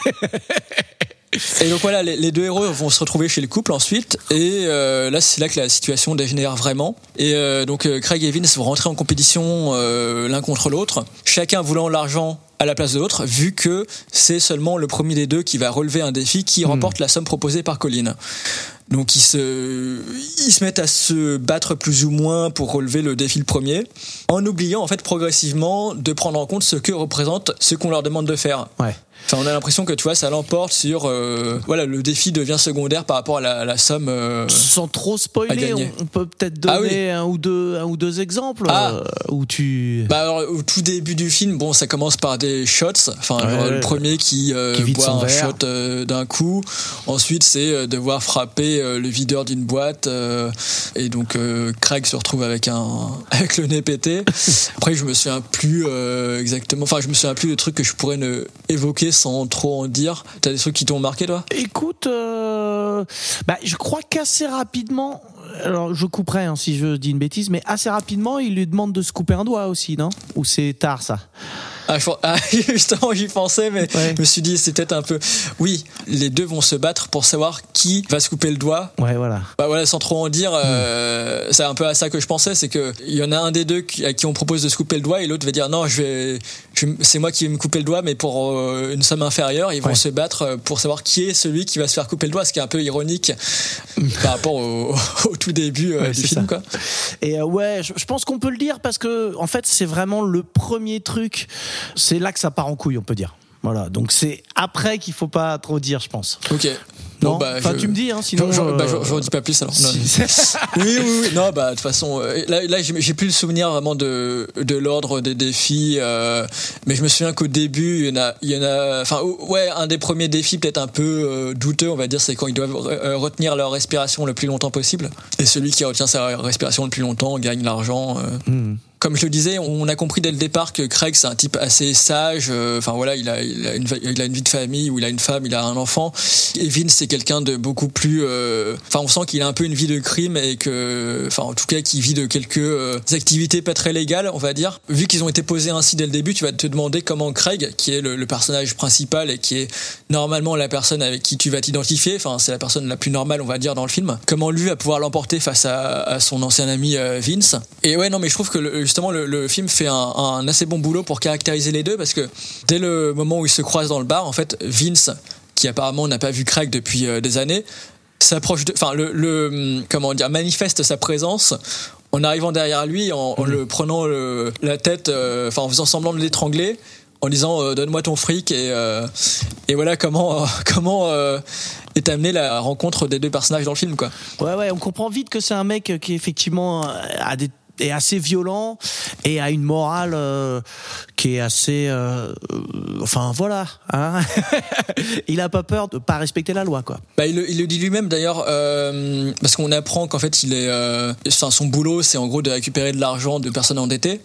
Et donc voilà, les, les deux héros vont se retrouver chez le couple ensuite, et euh, là c'est là que la situation dégénère vraiment. Et euh, donc euh, Craig et Vince vont rentrer en compétition euh, l'un contre l'autre, chacun voulant l'argent à la place de l'autre, vu que c'est seulement le premier des deux qui va relever un défi qui remporte la somme proposée par Colin. Donc ils se, ils se mettent à se battre plus ou moins pour relever le défi le premier, en oubliant en fait progressivement de prendre en compte ce que représente ce qu'on leur demande de faire. Ouais. Enfin, on a l'impression que tu vois, ça l'emporte sur, euh, voilà, le défi devient secondaire par rapport à la, la somme. euh, Sans trop spoiler, on, on peut peut-être Ah donner un, ou deux, un ou deux exemples Ah. euh, où tu. Bah alors, au tout début du film, bon, ça commence par des shots. Enfin, Ouais, genre, ouais. le premier qui, euh, Qui boit un verre. shot d'un coup. Ensuite, c'est devoir frapper le videur d'une boîte. et donc, Craig se retrouve avec un avec le nez pété. Après, je me souviens plus exactement. Enfin, je me souviens plus de trucs que je pourrais ne évoquer sans trop en dire. T'as des trucs qui t'ont marqué, toi? Écoute, euh, bah, je crois qu'assez rapidement, alors je couperai hein, si je dis une bêtise, mais assez rapidement, il lui demande de se couper un doigt aussi, non? Ou c'est tard ça? Ah, ah, justement, j'y pensais, mais Ouais. je me suis dit, c'est peut-être un peu. Oui, les deux vont se battre pour savoir qui va se couper le doigt. Ouais, voilà. Bah voilà, sans trop en dire, euh, c'est un peu à ça que je pensais, c'est que il y en a un des deux qui, à qui on propose de se couper le doigt et l'autre va dire non, je vais, je- c'est moi qui vais me couper le doigt, mais pour euh, une somme inférieure, ils vont Ouais. se battre euh, pour savoir qui est celui qui va se faire couper le doigt, ce qui est un peu ironique par rapport au, au tout début euh, Ouais, du film, ça. quoi. Et ouais, je, je pense qu'on peut le dire parce que en fait, c'est vraiment le premier truc. C'est là que ça part en couille, on peut dire. Voilà. Donc c'est après qu'il faut pas trop dire, je pense. Ok. Non. Bon, bah, enfin, je- tu me dis, hein, sinon. Je, je, bah, euh, je- je redis pas plus alors. Non, Oui, oui, oui. Non, bah, de toute façon, euh, là, là j'ai plus le souvenir vraiment de, de l'ordre des défis, euh, mais je me souviens qu'au début, il y en a, il y en a, enfin, ouais, un des premiers défis peut-être un peu euh, douteux, on va dire, c'est quand ils doivent retenir leur respiration le plus longtemps possible. Et celui qui retient sa respiration le plus longtemps gagne l'argent. euh. Comme je le disais, on a compris dès le départ que Craig c'est un type assez sage. euh, Enfin voilà, il a, une, il a une vie de famille où il a une femme, il a un enfant. Et Vince c'est quelqu'un de beaucoup plus. euh, Enfin, on sent qu'il a un peu une vie de crime et que, enfin en tout cas, qu'il vit de quelques euh, activités pas très légales, on va dire. Vu qu'ils ont été posés ainsi dès le début, tu vas te demander comment Craig, qui est le, personnage principal et qui est normalement la personne avec qui tu vas t'identifier. Enfin, c'est la personne la plus normale, on va dire, dans le film. Comment lui va pouvoir l'emporter face à, à son ancien ami Vince. Et ouais, non, mais je trouve que le- justement le, film fait un, assez bon boulot pour caractériser les deux parce que dès le moment où ils se croisent dans le bar, en fait, Vince, qui apparemment n'a pas vu Craig depuis euh, des années, s'approche de, enfin le, comment dire, manifeste sa présence en arrivant derrière lui, en, le prenant la tête, euh, enfin en faisant semblant de l'étrangler, en disant euh, donne-moi ton fric et et voilà comment comment est amenée la rencontre des deux personnages dans le film quoi. Ouais, ouais, on comprend vite que c'est un mec qui effectivement a des est assez violent et a une morale euh, qui est assez euh, enfin voilà hein il a pas peur de pas respecter la loi quoi Bah, il, le- il le dit lui-même d'ailleurs, euh, parce qu'on apprend qu'en fait, il est, enfin, son boulot, c'est en gros de récupérer de l'argent de personnes endettées.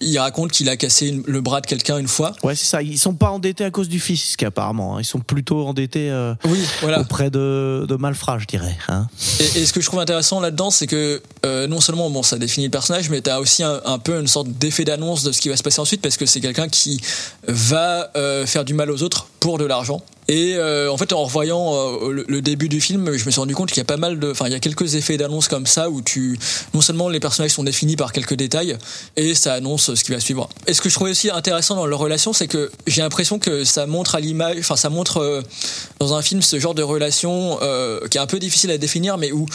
Il raconte qu'il a cassé une- le bras de quelqu'un une fois. ouais c'est ça ils sont pas endettés à cause du fisc apparemment hein. ils sont plutôt endettés Oui, voilà. auprès de, de malfrats je dirais hein. Et, et ce que je trouve intéressant là-dedans, c'est que non seulement bon, ça définit le personnage, mais t'as aussi un, un peu une sorte d'effet d'annonce de ce qui va se passer ensuite, parce que c'est quelqu'un qui va euh, faire du mal aux autres pour de l'argent. Et euh, en fait, en revoyant euh, le, le début du film, je me suis rendu compte qu'il y a pas mal de, enfin, il y a quelques effets d'annonce comme ça où tu, non seulement les personnages sont définis par quelques détails, et ça annonce ce qui va suivre. Et ce que je trouvais aussi intéressant dans leur relation, c'est que j'ai l'impression que ça montre à l'image, enfin, ça montre euh, dans un film ce genre de relation euh, qui est un peu difficile à définir, mais où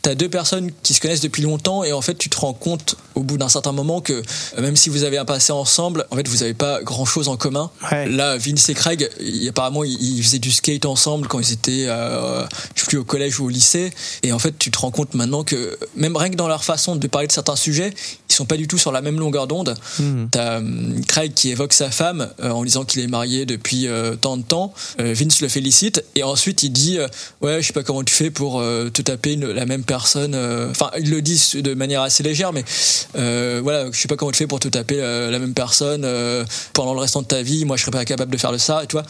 t'as deux personnes qui se connaissent depuis longtemps et en fait tu te rends compte au bout d'un certain moment que même si vous avez un passé ensemble, en fait vous avez pas grand chose en commun. Ouais. Là, Vince et Craig, apparemment ils, ils faisaient du skate ensemble quand ils étaient, euh, je sais plus au collège ou au lycée. Et en fait tu te rends compte maintenant que même rien que dans leur façon de parler de certains sujets, ils sont pas du tout sur la même longueur d'onde. Mhm. T'as hum, Craig qui évoque sa femme euh, en disant qu'il est marié depuis euh, tant de temps. Euh, Vince le félicite et ensuite il dit euh, ouais je sais pas comment tu fais pour euh, te taper une- la même personne. euh, Enfin il le dit de manière assez légère mais euh, voilà je sais pas comment tu fais pour te taper la, même personne euh, pendant le restant de ta vie. Moi je serais pas capable de faire de ça et tu vois.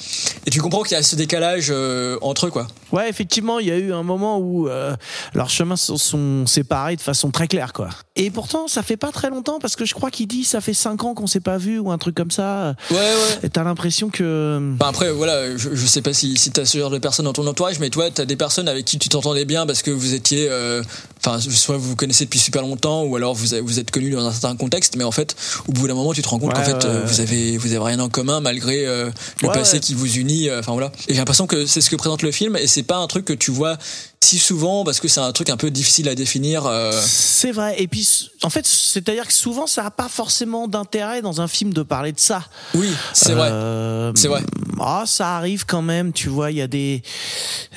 Et tu comprends qu'il y a ce décalage euh, entre eux quoi. Ouais, effectivement, il y a eu un moment où euh, leurs chemins se sont séparés de façon très claire, quoi. Et pourtant, ça fait pas très longtemps parce que je crois qu'il dit ça fait cinq ans qu'on s'est pas vu ou un truc comme ça. Ouais ouais. Et t'as l'impression que Bah après, voilà, je, je sais pas si, si t'as ce genre de personnes dans ton entourage, mais toi, t'as des personnes avec qui tu t'entendais bien parce que vous étiez, euh, enfin, soit vous vous connaissez depuis super longtemps, ou alors vous, vous êtes connus dans un certain contexte, mais en fait, au bout d'un moment, tu te rends compte Ouais, qu'en fait, ouais, euh, ouais. vous avez, vous avez rien en commun malgré euh, le passé qui vous unit. euh, Enfin voilà. Et j'ai l'impression que c'est ce que présente le film, et c'est pas un truc que tu vois si souvent parce que c'est un truc un peu difficile à définir. euh, c'est vrai. Et puis, en fait, c'est-à-dire que souvent, ça a pas forcément d'intérêt dans un film de parler de ça. oui, c'est vrai. Euh, C'est vrai. Ah, ça arrive quand même, tu vois, il y a des...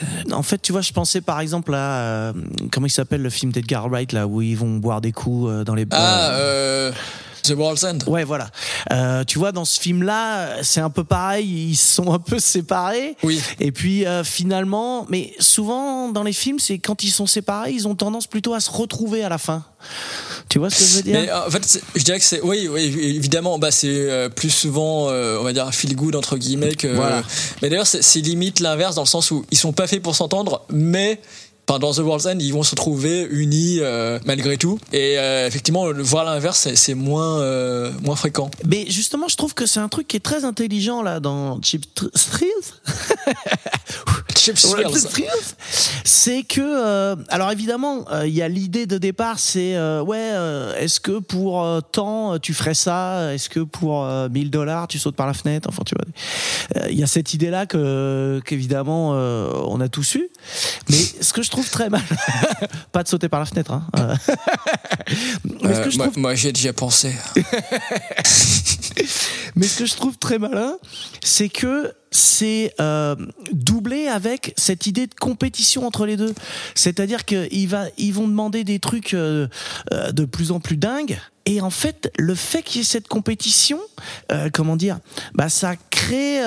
euh, En fait, tu vois, je pensais par exemple à... euh, comment il s'appelle le film d'Edgar Wright, là, où ils vont boire des coups dans les... Ah, The World's End. Ouais, voilà. Euh, tu vois, dans ce film-là, c'est un peu pareil. Ils sont un peu séparés. Oui. Et puis euh, finalement, mais souvent dans les films, c'est quand ils sont séparés, ils ont tendance plutôt à se retrouver à la fin. Tu vois ce que je veux dire? Mais euh, en fait, je dirais que c'est oui, oui, évidemment, bah c'est plus souvent, euh, on va dire, feel good entre guillemets que. Voilà. Mais d'ailleurs, c'est c'est limite l'inverse dans le sens où ils sont pas faits pour s'entendre, mais. Enfin, dans The World's End, ils vont se trouver unis euh, malgré tout. Et euh, effectivement, le voir l'inverse, c'est- moins euh, moins fréquent. Mais justement, je trouve que c'est un truc qui est très intelligent là dans Tr- Thrills. Chip Ouais, Thrills. C'est que, euh, alors évidemment, euh, il y a l'idée de départ, c'est ouais, euh, est-ce que pour tant tu ferais ça? Est-ce que pour euh, 1000 dollars tu sautes par la fenêtre? Enfin, tu vois, il y a cette idée-là que qu'évidemment euh, on a tous eu. Mais ce que je trouve très mal, pas de sauter par la fenêtre. Hein. Euh, Mais ce que Euh, je moi, trouve moi, j'y ai déjà pensé. Mais ce que je trouve très malin, c'est que c'est euh, doublé avec cette idée de compétition entre les deux. C'est-à-dire qu'ils ils vont demander des trucs euh, de plus en plus dingues. Et en fait, le fait qu'il y ait cette compétition, euh, comment dire, bah ça crée,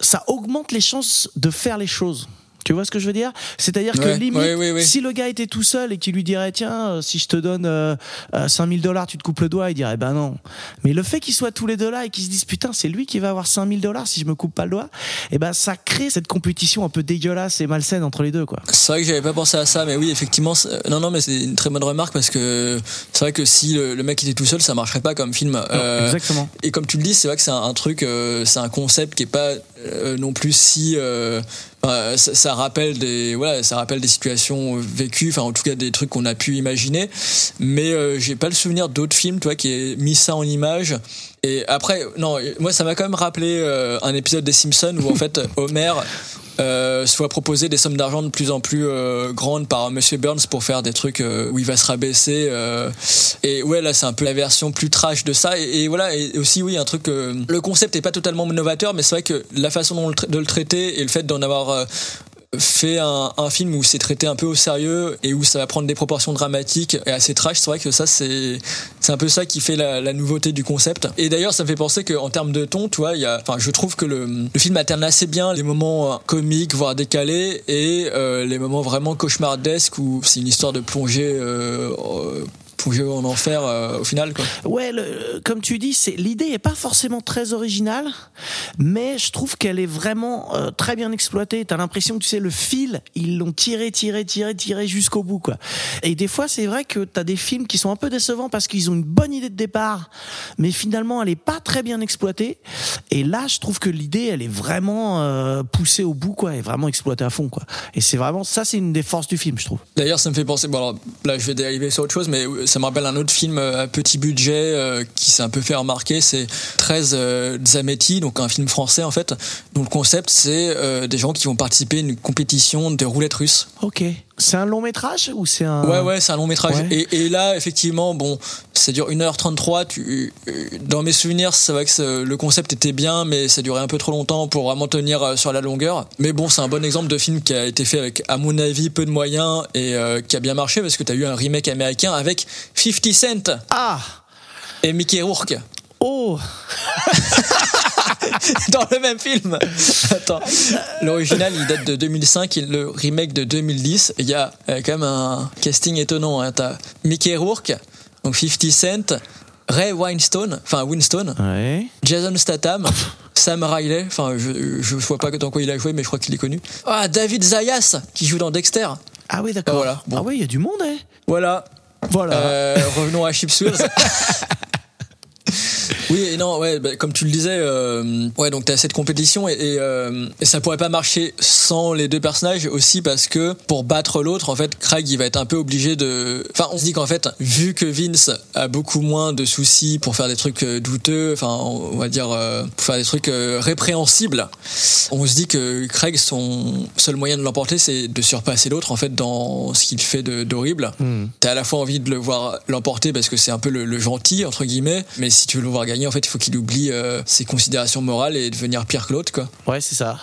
ça augmente les chances de faire les choses. Tu vois ce que je veux dire? C'est-à-dire que limite, ouais, ouais, ouais. si le gars était tout seul et qu'il lui dirait tiens, euh, si je te donne euh, euh, 5000 dollars, tu te coupes le doigt, il dirait ben non. Mais le fait qu'ils soient tous les deux là et qu'ils se disent putain, c'est lui qui va avoir 5000 dollars si je me coupe pas le doigt, et ben ça crée cette compétition un peu dégueulasse et malsaine entre les deux quoi. C'est vrai que j'avais pas pensé à ça, mais oui, effectivement, c'est- non, non, mais c'est une très bonne remarque parce que c'est vrai que si le, le mec était tout seul, ça marcherait pas comme film. Euh, exactement. Et comme tu le dis, c'est vrai que c'est un, un truc, euh, c'est un concept qui est pas euh, non plus si. Euh, enfin, ça, ça rappelle des, voilà, ça rappelle des situations vécues, enfin en tout cas des trucs qu'on a pu imaginer. Mais euh, j'ai pas le souvenir d'autres films, tu vois, qui aient mis ça en image. Et après, non, moi ça m'a quand même rappelé euh, un épisode des Simpsons où en fait Homer euh, soit proposé des sommes d'argent de plus en plus euh, grandes par Monsieur Burns pour faire des trucs euh, où il va se rabaisser. euh, et ouais, là c'est un peu la version plus trash de ça. Et, voilà, et aussi oui, un truc. euh, le concept est pas totalement novateur, mais c'est vrai que la façon dont le de le traiter et le fait d'en avoir euh, fait un, film où c'est traité un peu au sérieux et où ça va prendre des proportions dramatiques et assez trash, c'est vrai que ça c'est un peu ça qui fait la, nouveauté du concept. Et d'ailleurs, ça me fait penser qu'en termes de ton, tu vois, y a, je trouve que le, le film alterne assez bien les moments euh, comiques, voire décalés, et euh, les moments vraiment cauchemardesques où c'est une histoire de plongée. Euh, plongée en enfer euh, au final quoi. Ouais, le- comme tu dis, c'est l'idée est pas forcément très originale, mais je trouve qu'elle est vraiment euh, très bien exploitée. T'as l'impression que tu sais le fil, ils l'ont tiré, tiré, tiré, tiré jusqu'au bout quoi. Et des fois, c'est vrai que t'as des films qui sont un peu décevants parce qu'ils ont une bonne idée de départ, mais finalement elle est pas très bien exploitée. Et là, je trouve que l'idée, elle est vraiment euh, poussée au bout quoi, et vraiment exploitée à fond quoi. Et c'est vraiment ça, c'est une des forces du film, je trouve. D'ailleurs, ça me fait penser. Bon, alors là, je vais dériver sur autre chose, mais ça me rappelle un autre film à petit budget euh, qui s'est un peu fait remarquer. C'est 13 euh, Zametti, donc un film français en fait, dont le concept c'est euh, des gens qui vont participer à une compétition de roulettes russes. Ok. C'est un long métrage ou c'est un. Ouais, ouais, c'est un long métrage. Ouais. Et, et là, effectivement, bon, ça dure 1h33. Tu, euh, dans mes souvenirs, c'est vrai que le concept était bien, mais ça durait un peu trop longtemps pour vraiment tenir euh, sur la longueur. Mais bon, c'est un bon exemple de film qui a été fait avec, à mon avis, peu de moyens et euh, qui a bien marché parce que tu as eu un remake américain avec 50 Cent Ah et Mickey Rourke Oh dans le même film. Attends, l'original il date de 2005 et le remake de 2010. Il y a euh, quand même un casting étonnant. Hein. T'as Mickey Rourke, donc 50 Cent, Ray Winstone, enfin Winston, Ouais. Jason Statham, Sam Riley, enfin je, je vois pas dans quoi il a joué mais je crois qu'il est connu. Ah David Zayas qui joue dans Dexter. Ah oui, d'accord. Ah, voilà, bon. Ah oui, il y a du monde, hein Voilà. Voilà. Euh, revenons à Chipswills. Oui et non ouais bah, comme tu le disais euh, ouais donc t'as cette compétition et, et, euh, et ça pourrait pas marcher sans les deux personnages aussi parce que pour battre l'autre en fait Craig il va être un peu obligé de enfin on se dit qu'en fait vu que Vince a beaucoup moins de soucis pour faire des trucs euh, douteux enfin on va dire euh, pour faire des trucs euh, répréhensibles on se dit que Craig son seul moyen de l'emporter c'est de surpasser l'autre en fait dans ce qu'il fait d'horrible Hmm. T'as à la fois envie de le voir l'emporter parce que c'est un peu le, le gentil entre guillemets, mais si tu le voir gagner, en fait, il faut qu'il oublie euh, ses considérations morales et devenir pire que l'autre, quoi. Ouais, c'est ça.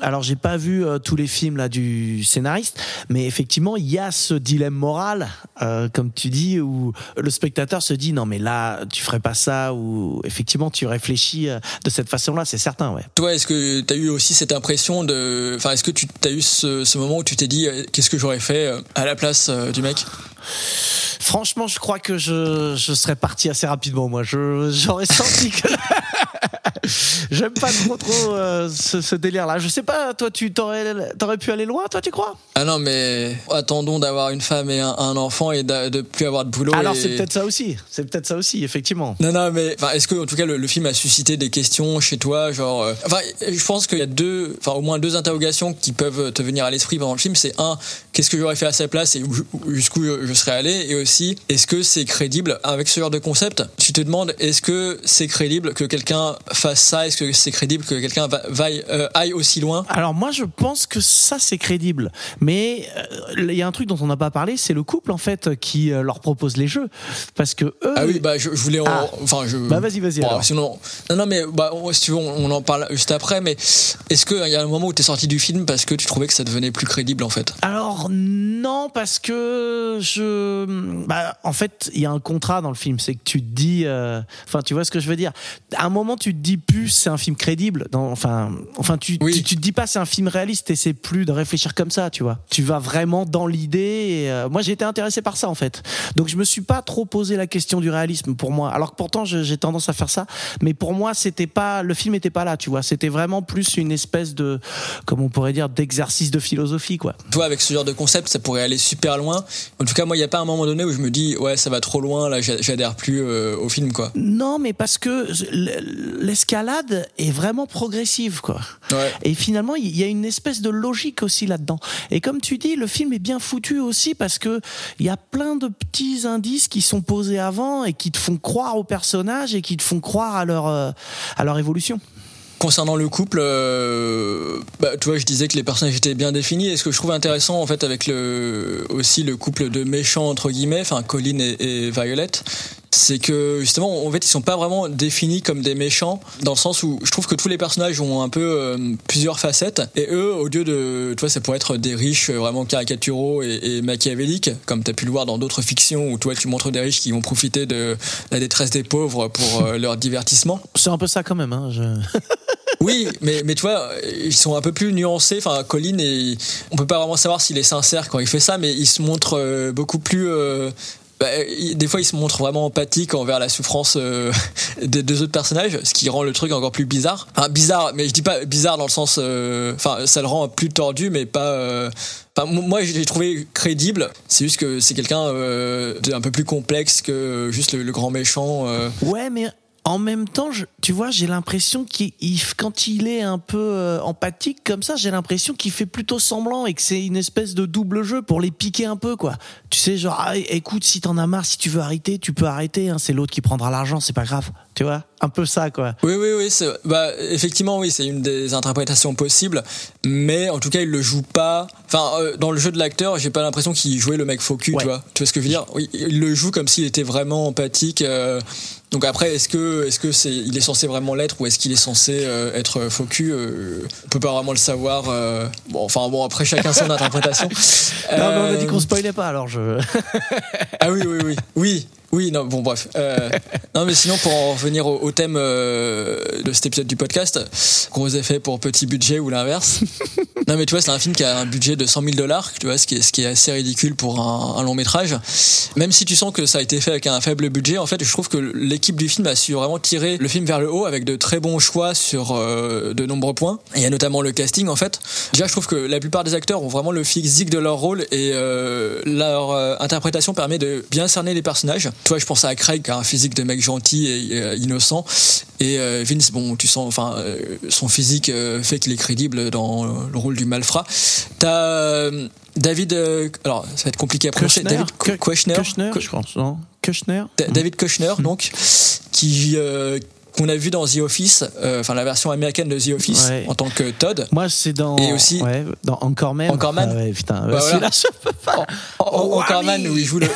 Alors, j'ai pas vu euh, tous les films là du scénariste, mais effectivement, il y a ce dilemme moral, euh, comme tu dis, où le spectateur se dit non, mais là, tu ferais pas ça, ou effectivement, tu réfléchis de cette façon-là, c'est certain, ouais. Toi, est-ce que t'as eu aussi cette impression de, enfin, est-ce que tu t'as eu ce, ce moment où tu t'es dit, qu'est-ce que j'aurais fait à la place du mec? Franchement, je crois que je, je serais parti assez rapidement, moi. J'aurais senti que. J'aime pas trop trop euh, ce, ce délire-là. Je sais pas, toi, tu t'aurais, t'aurais pu aller loin, toi, tu crois? Ah non, mais attendons d'avoir une femme et un, un enfant et de, de plus avoir de boulot. Alors, et- c'est peut-être ça aussi. C'est peut-être ça aussi, effectivement. Non, non, mais est-ce que en tout cas le, le film a suscité des questions chez toi, genre, euh, enfin, je pense qu'il y a deux, enfin au moins deux interrogations qui peuvent te venir à l'esprit pendant le film. C'est un, qu'est-ce que j'aurais fait à sa place et où- où- jusqu'où je, je serais allé, et aussi, est-ce que c'est crédible avec ce genre de concept? Tu te demandes, est-ce que c'est crédible que quelqu'un fasse ça? Est-ce que c'est crédible que quelqu'un va, vaille, euh, aille aussi loin? Alors moi je pense que ça c'est crédible, mais euh, il y a un truc dont on n'a pas parlé, c'est le couple en fait qui euh, leur propose les jeux, parce que eux. Ah oui, bah je, je voulais en, Ah. enfin je. Bah, vas-y, vas-y, Bon, alors. sinon, non, non, mais bah on- si tu veux, on, on en parle juste après. Mais est-ce qu'il y a un moment où t'es sorti du film parce que tu trouvais que ça devenait plus crédible en fait? Alors non parce que je, bah, en fait il y a un contrat dans le film, c'est que tu te dis, euh, enfin tu vois ce que je veux dire. À un moment tu te dis plus c'est un film crédible, dans, enfin, enfin tu, Oui. tu, tu te dis pas c'est un film réaliste et c'est plus de réfléchir comme ça, tu vois. Tu vas vraiment dans l'idée. Euh, moi j'ai été intéressé par ça en fait, donc je me suis pas trop posé la question du réalisme pour moi. Alors que pourtant j'ai tendance à faire ça, mais pour moi c'était pas, le film était pas là, tu vois. C'était vraiment plus une espèce de, comme on pourrait dire, d'exercice de philosophie quoi. Toi, avec ce genre de concept, ça pourrait aller super loin. En tout cas, moi, il n'y a pas un moment donné où je me dis, ouais, ça va trop loin, là, j'a- j'adhère plus euh, au film, quoi. Non, mais parce que l'escalade est vraiment progressive, quoi. Ouais. Et finalement, il y a une espèce de logique aussi là-dedans. Et comme tu dis, le film est bien foutu aussi parce que il y a plein de petits indices qui sont posés avant et qui te font croire aux personnages et qui te font croire à leur euh, à leur évolution. Concernant le couple, euh, bah, tu vois, je disais que les personnages étaient bien définis. Et ce que je trouve intéressant, en fait, avec le, aussi le couple de méchants, entre guillemets, enfin, Colin et, et Violet, c'est que justement, en fait, ils sont pas vraiment définis comme des méchants, dans le sens où je trouve que tous les personnages ont un peu euh, plusieurs facettes. Et eux, au lieu de, tu vois, ça pourrait être des riches euh, vraiment caricaturaux et, et machiavéliques, comme tu as pu le voir dans d'autres fictions où toi, tu montres des riches qui vont profiter de la détresse des pauvres pour euh, leur divertissement. C'est un peu ça quand même. Hein, je... Oui, mais, mais tu vois, ils sont un peu plus nuancés. Enfin, Colin, et, on peut pas vraiment savoir s'il est sincère quand il fait ça, mais il se montre euh, beaucoup plus. euh, bah, il- des fois, il se montre vraiment empathique envers la souffrance euh, des deux autres personnages, ce qui rend le truc encore plus bizarre. Enfin, bizarre, mais je dis pas bizarre dans le sens. euh, Enfin, ça le rend plus tordu, mais pas. euh, moi, j'ai trouvé crédible. C'est juste que c'est quelqu'un euh, de- un peu plus complexe que juste le, le grand méchant. euh. Ouais, mais en même temps, je- tu vois, j'ai l'impression qu'il, il- quand il est un peu euh, empathique comme ça, j'ai l'impression qu'il fait plutôt semblant et que c'est une espèce de double jeu pour les piquer un peu, quoi. Tu sais, genre, ah, écoute, si t'en as marre, si tu veux arrêter, tu peux arrêter. Hein, c'est l'autre qui prendra l'argent, c'est pas grave, tu vois. un peu ça, quoi. Oui, oui, oui. Bah, effectivement, oui, c'est une des interprétations possibles. Mais en tout cas, il le joue pas. Enfin, euh, dans le jeu de l'acteur, j'ai pas l'impression qu'il jouait le mec faux cul, Ouais. tu vois. Tu vois ce que je veux dire? Oui, il le joue comme s'il était vraiment empathique. euh, donc après, est-ce que, est-ce que c'est, il est censé vraiment l'être ou est-ce qu'il est censé euh, être faux cul euh, On peut pas vraiment le savoir. euh, bon, enfin bon, après chacun son interprétation. Non, mais on a dit qu'on spoilait pas, alors je. ah oui, oui, oui. Oui, oui, non, bon, bref. Euh, non, mais sinon, pour en revenir au, au thème euh, de cet épisode du podcast, gros effet pour petit budget ou l'inverse. non, mais tu vois, c'est un film qui a un budget de 100 000 dollars, tu vois, ce qui est, ce qui est assez ridicule pour un, un long métrage. Même si tu sens que ça a été fait avec un faible budget, en fait, je trouve que l'équipe du film a su vraiment tirer le film vers le haut avec de très bons choix sur euh, de nombreux points. Et il y a notamment le casting, en fait. Déjà, je trouve que la plupart des acteurs ont vraiment le physique de leur rôle et euh, leur euh, interprétation permet de bien cerner les personnages. Tu vois, je pense à Craig qui a un physique de mec gentil et euh, innocent. Et euh, Vince, bon, tu sens, enfin, euh, son physique euh, fait qu'il est crédible dans le rôle du malfrat. T'as euh, David, euh, alors ça va être compliqué à prononcer. David Ku- Kushner, Kushner, Ku- je pense, non Kushner Da- David Kushner, donc, qui euh, qu'on a vu dans The Office, euh, enfin la version américaine de The Office Ouais. en tant que Todd. Moi, c'est dans. Et aussi- Ouais, dans Encore Man. Encore Man Ah ouais, putain. Bah, celui-là, voilà. je peux pas. En, en- Oh, Encore Man, Wally où il joue le,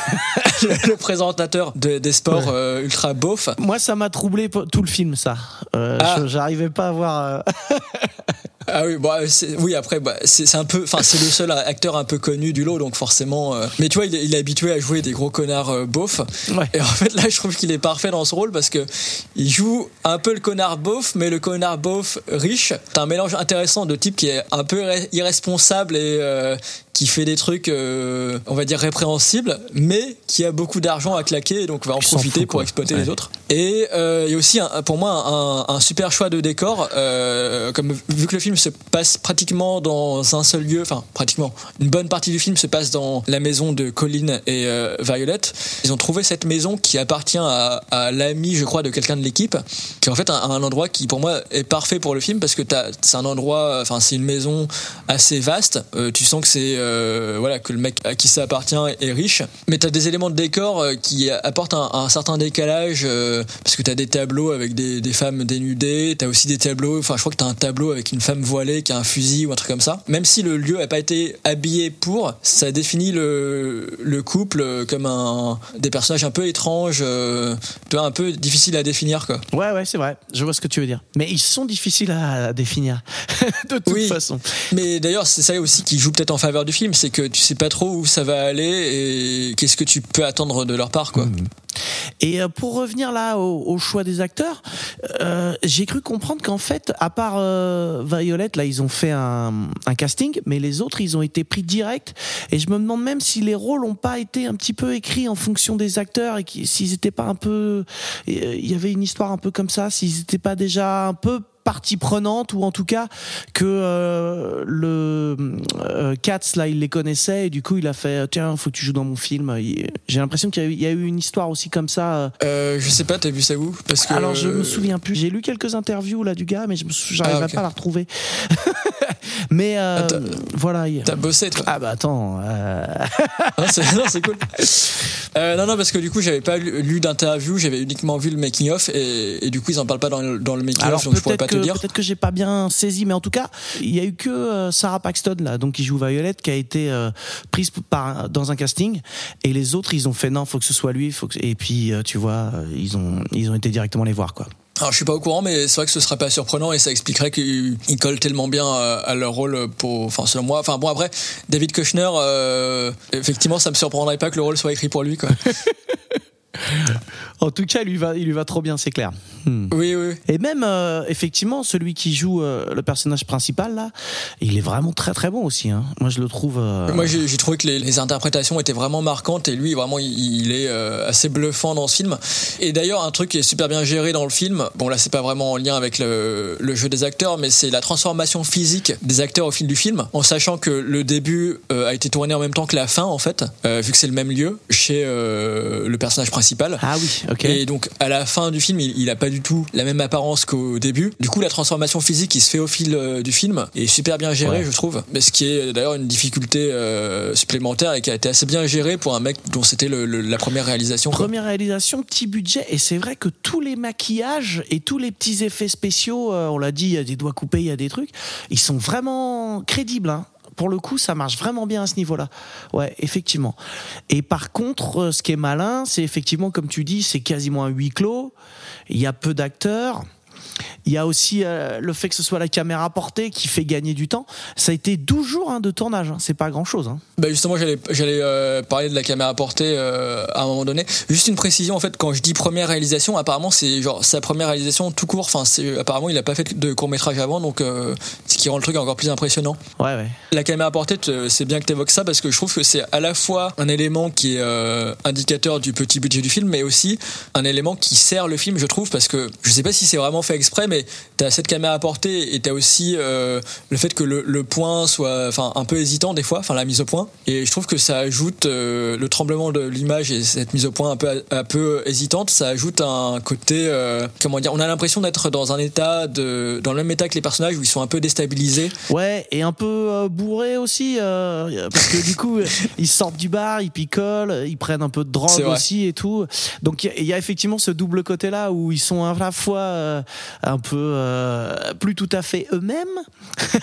le, présentateur de- des sports euh, ultra beauf. Moi, ça m'a troublé tout le film, ça. Euh, Ah. J'arrivais pas à voir. Ah oui, bah, c'est- oui après, bah, c'est c'est un peu, enfin c'est le seul acteur un peu connu du lot, donc forcément. euh, mais tu vois, il est, il est habitué à jouer des gros connards euh, beaufs. Ouais. Et en fait, là, je trouve qu'il est parfait dans ce rôle parce que il joue un peu le connard beauf, mais le connard beauf riche. T'as un mélange intéressant de type qui est un peu irresponsable et euh, qui fait des trucs, euh, on va dire répréhensibles, mais qui a beaucoup d'argent à claquer, et donc va en profiter pour exploiter Ouais. les autres. Et euh, il y a aussi, un- pour moi, un, un super choix de décor. euh, comme vu que le film se passe pratiquement dans un seul lieu, enfin pratiquement, une bonne partie du film se passe dans la maison de Colin et euh, Violet. Ils ont trouvé cette maison qui appartient à, à l'ami, je crois, de quelqu'un de l'équipe, qui est en fait un, un endroit qui, pour moi, est parfait pour le film parce que c'est un endroit, enfin c'est une maison assez vaste. Tu sens que c'est euh, voilà que le mec à qui ça appartient est riche, mais t'as des éléments de décor euh, qui apportent un, un certain décalage euh, parce que t'as des tableaux avec des, des femmes dénudées, t'as aussi des tableaux, enfin je crois que t'as un tableau avec une femme voilée qui a un fusil ou un truc comme ça. Même si le lieu a pas été habillé pour, ça définit le, le couple comme un des personnages un peu étranges, euh, tu vois un peu difficile à définir quoi. Ouais, ouais, c'est vrai. Je vois ce que tu veux dire. Mais ils sont difficiles à, à définir. de toute Oui. façon. Mais d'ailleurs, c'est ça aussi qui joue peut-être en faveur du film, c'est que tu sais pas trop où ça va aller et qu'est-ce que tu peux attendre de leur part, quoi. Et euh, pour revenir là au, au choix des acteurs, euh, j'ai cru comprendre qu'en fait, à part euh, Violet, là, ils ont fait un, un casting, mais les autres, ils ont été pris direct. Et je me demande même si les rôles n'ont pas été un petit peu écrits en fonction des acteurs et qui- s'ils n'étaient pas un peu, il y avait une histoire un peu comme ça, s'ils n'étaient pas déjà un peu partie prenante ou en tout cas que euh, le euh, Katz là il les connaissait et du coup il a fait tiens faut que tu joues dans mon film Il- j'ai l'impression qu'il y, a eu- il y a eu une histoire aussi comme ça euh, Euh, je sais pas, t'as vu ça où? Parce que alors je me souviens plus. J'ai lu quelques interviews là du gars, mais je j'arriverai Ah, pas à la retrouver. mais Ah, voilà. il- T'as bossé, toi. Ah bah attends. euh, Non, c'est cool. Non, non, parce que du coup, j'avais pas lu, lu d'interview, j'avais uniquement vu le making of et, et du coup, ils en parlent pas dans le, dans le making Alors of, donc je pourrais pas que te dire. peut-être que j'ai pas bien saisi, mais en tout cas, il y a eu que euh, Sarah Paxton là, donc qui joue Violet, qui a été euh, prise par dans un casting, et les autres ils ont fait non, faut que ce soit lui, faut que... et puis euh, tu vois, ils ont ils ont été directement les voir quoi. Alors, je suis pas au courant, mais c'est vrai que ce serait pas surprenant et ça expliquerait qu'ils ils collent tellement bien à, à leur rôle pour, enfin, selon moi. Enfin, bon, après, David Kushner, euh, effectivement, ça me surprendrait pas que le rôle soit écrit pour lui, quoi. En tout cas, il lui va il lui va trop bien, c'est clair. Hmm. Oui, oui. Et même, euh, effectivement, celui qui joue euh, le personnage principal, là, il est vraiment très très bon aussi. Hein. Moi, je le trouve. euh, Moi, j'ai trouvé que les, les interprétations étaient vraiment marquantes et lui, vraiment, il, il est assez bluffant dans ce film. Et d'ailleurs, un truc qui est super bien géré dans le film, bon là, c'est pas vraiment en lien avec le, le jeu des acteurs, mais c'est la transformation physique des acteurs au fil du film, en sachant que le début a été tourné en même temps que la fin, en fait, vu que c'est le même lieu, chez le personnage principal principal. Ah oui, ok. Et donc à la fin du film, il, il a pas du tout la même apparence qu'au début. Du coup, la transformation physique qui se fait au fil euh, du film est super bien gérée, Ouais. je trouve. Mais ce qui est d'ailleurs une difficulté euh, supplémentaire et qui a été assez bien gérée pour un mec dont c'était le- le- la première réalisation. quoi. Première réalisation, petit budget, et c'est vrai que tous les maquillages et tous les petits effets spéciaux, euh, on l'a dit, il y a des doigts coupés, il y a des trucs, ils sont vraiment crédibles. Hein. Pour le coup, ça marche vraiment bien à ce niveau-là. Ouais, effectivement. Et par contre, euh, ce qui est malin, c'est effectivement, comme tu dis, c'est quasiment un huis clos. Il y a peu d'acteurs. Il y a aussi euh, le fait que ce soit la caméra portée qui fait gagner du temps. Ça a été 12 jours hein, de tournage. hein. C'est pas grand-chose. Hein. Bah justement, j'allais euh, parler de la caméra portée euh, à un moment donné. Juste une précision en fait, quand je dis première réalisation, apparemment c'est genre sa première réalisation tout court. Enfin, apparemment il a pas fait de court métrage avant, donc euh, ce qui rend le truc encore plus impressionnant. Ouais, ouais. La caméra portée, c'est bien que tu évoques ça parce que je trouve que c'est à la fois un élément qui est indicateur du petit budget du film, mais aussi un élément qui sert le film, je trouve, parce que je sais pas si c'est vraiment fait exprès, mais t'as cette caméra portée et t'as aussi euh, le fait que le, le point soit, enfin, un peu hésitant des fois, enfin la mise au point. Et je trouve que ça ajoute euh, le tremblement de l'image et cette mise au point un peu, un peu hésitante, ça ajoute un côté, euh, comment dire, on a l'impression d'être dans un état de, dans le même état que les personnages où ils sont un peu déstabilisés. Ouais, et un peu euh, bourré aussi, parce que du coup, ils sortent du bar, ils picolent, ils prennent un peu de drogue aussi et tout. Donc il y a- il y, a effectivement ce double côté-là où ils sont à la fois un peu euh, plus tout à fait eux-mêmes,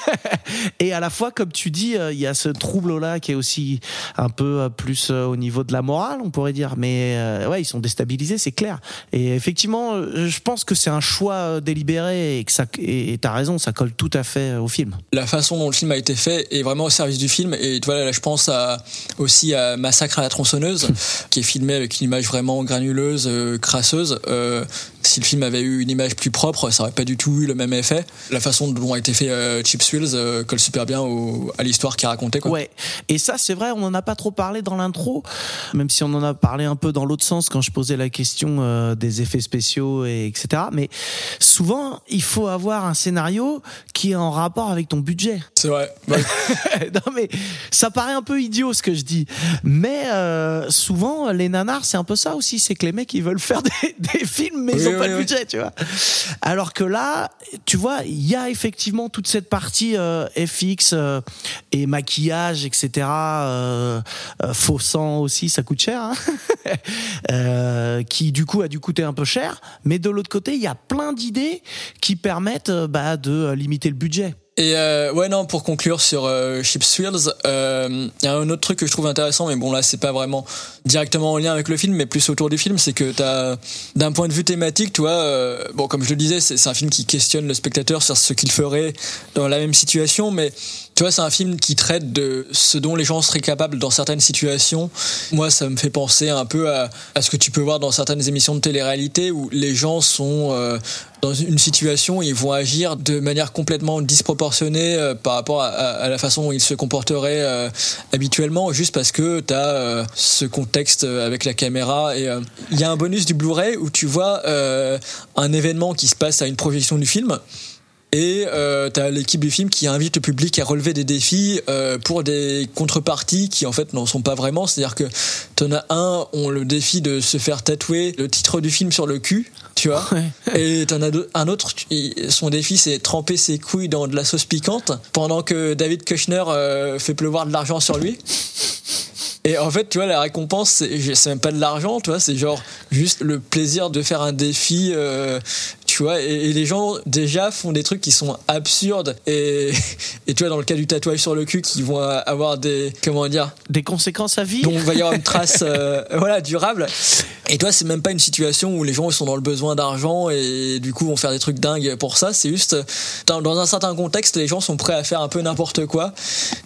et à la fois, comme tu dis, euh, il y a ce trouble-là qui est aussi un peu euh, plus au niveau de la morale, on pourrait dire. Mais ouais, ils sont déstabilisés, c'est clair. Et effectivement, je pense que c'est un choix délibéré et que ça, et t'as raison, ça colle tout à fait au film. la façon dont le film a été fait est vraiment au service du film et vois là je pense à, aussi à Massacre à la tronçonneuse qui est filmé avec une image vraiment granuleuse crasseuse si le film avait eu une image plus propre ça aurait pas du tout eu le même effet la façon dont a été fait euh, Chips Wheels euh, colle super bien au- à l'histoire qu'il racontait quoi. Ouais, et ça c'est vrai, on n'en a pas trop parlé dans l'intro, même si on en a parlé un peu dans l'autre sens quand je posais la question euh, des effets spéciaux et etc. Mais souvent, il faut avoir un scénario qui est en rapport avec ton budget. c'est vrai non mais ça paraît un peu idiot ce que je dis, mais euh, souvent les nanars c'est un peu ça aussi, c'est que les mecs ils veulent faire des, des films mais pas budget, tu vois. Alors que là, tu vois, il y a effectivement toute cette partie euh, FX euh, et maquillage, etc. Euh, euh, faux sang aussi, ça coûte cher, hein Euh, qui du coup a dû coûter un peu cher. Mais de l'autre côté, il y a plein d'idées qui permettent euh, bah, de limiter le budget. Et euh, ouais non pour conclure sur euh, Chips Wheels, euh, il y a un autre truc que je trouve intéressant, mais bon là c'est pas vraiment directement en lien avec le film, mais plus autour du film, c'est que t'as d'un point de vue thématique, tu vois, euh, bon comme je le disais, c'est c'est un film qui questionne le spectateur sur ce qu'il ferait dans la même situation, mais tu vois c'est un film qui traite de ce dont les gens seraient capables dans certaines situations. Moi ça me fait penser un peu à, ce que tu peux voir dans certaines émissions de télé-réalité où les gens sont euh, dans une situation ils vont agir de manière complètement disproportionnée euh, par rapport à, la façon dont ils se comporteraient euh, habituellement, juste parce que tu as ce contexte avec la caméra. Et il y a un bonus du Blu-ray où tu vois un événement qui se passe à une projection du film. Et euh, t'as l'équipe du film qui invite le public à relever des défis euh, pour des contreparties qui en fait n'en sont pas vraiment. C'est-à-dire que t'en as un ont le défi de se faire tatouer le titre du film sur le cul, tu vois. Et t'en as un autre, tu- son défi c'est tremper ses couilles dans de la sauce piquante pendant que David Kushner euh, fait pleuvoir de l'argent sur lui. Et en fait, tu vois, la récompense, c'est c'est même pas de l'argent, tu vois, c'est genre juste le plaisir de faire un défi, euh, tu vois, et, et les gens déjà font des trucs qui sont absurdes. Et, et tu vois, dans le cas du tatouage sur le cul, qui vont avoir des, comment dire, Des conséquences à vie. dont il va y avoir une trace euh, voilà durable. Et toi c'est même pas une situation où les gens sont dans le besoin d'argent et du coup vont faire des trucs dingues pour ça. C'est juste dans, un certain contexte les gens sont prêts à faire un peu n'importe quoi.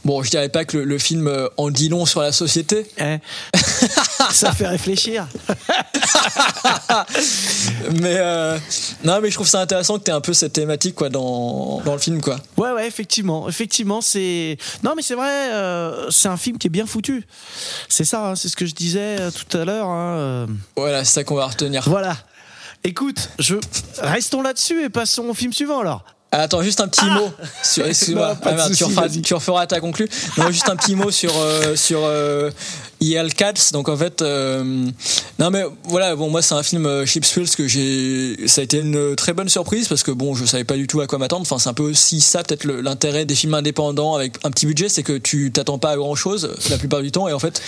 Bon je dirais pas que le, le film en dit long sur la société. Eh. Ça fait réfléchir. mais euh, non mais je trouve ça intéressant que tu un peu cette thématique quoi dans, dans le film quoi Ouais, ouais, effectivement. Effectivement, c'est. Non, mais c'est vrai, euh, c'est un film qui est bien foutu. C'est ça, hein, c'est ce que je disais euh, tout à l'heure. hein, voilà c'est ça qu'on va retenir Voilà. Écoute, je... restons là-dessus et passons au film suivant alors. Ah, Attends, juste un petit mot sur. Excuse-moi, Ah, tu, referas, vas-y. tu referas ta conclue. Non, juste un petit mot sur, euh, sur euh, IL Cats. Donc en fait, euh, non mais voilà, bon moi c'est un film euh, Chips Thrills que j'ai, ça a été une très bonne surprise parce que bon je savais pas du tout à quoi m'attendre. Enfin c'est un peu aussi ça peut-être l'intérêt des films indépendants avec un petit budget, c'est que tu t'attends pas à grand chose la plupart du temps et en fait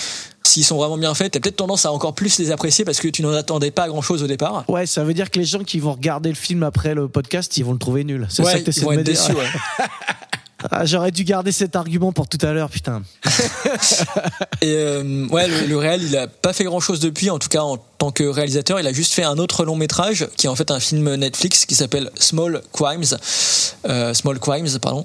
s'ils sont vraiment bien faits, t'as peut-être tendance à encore plus les apprécier parce que tu n'en attendais pas à grand chose au départ. Ouais, ça veut dire que les gens qui vont regarder le film après le podcast, ils vont le trouver nul. C'est ça Ouais, que t'essaies ils vont de être déçus. Ouais. Ah, J'aurais dû garder cet argument pour tout à l'heure, putain. Et euh, ouais, le, le réel, il a pas fait grand chose depuis, en tout cas en tant que réalisateur. Il a juste fait un autre long métrage qui est en fait un film Netflix qui s'appelle Small Crimes, euh, Small Crimes, pardon.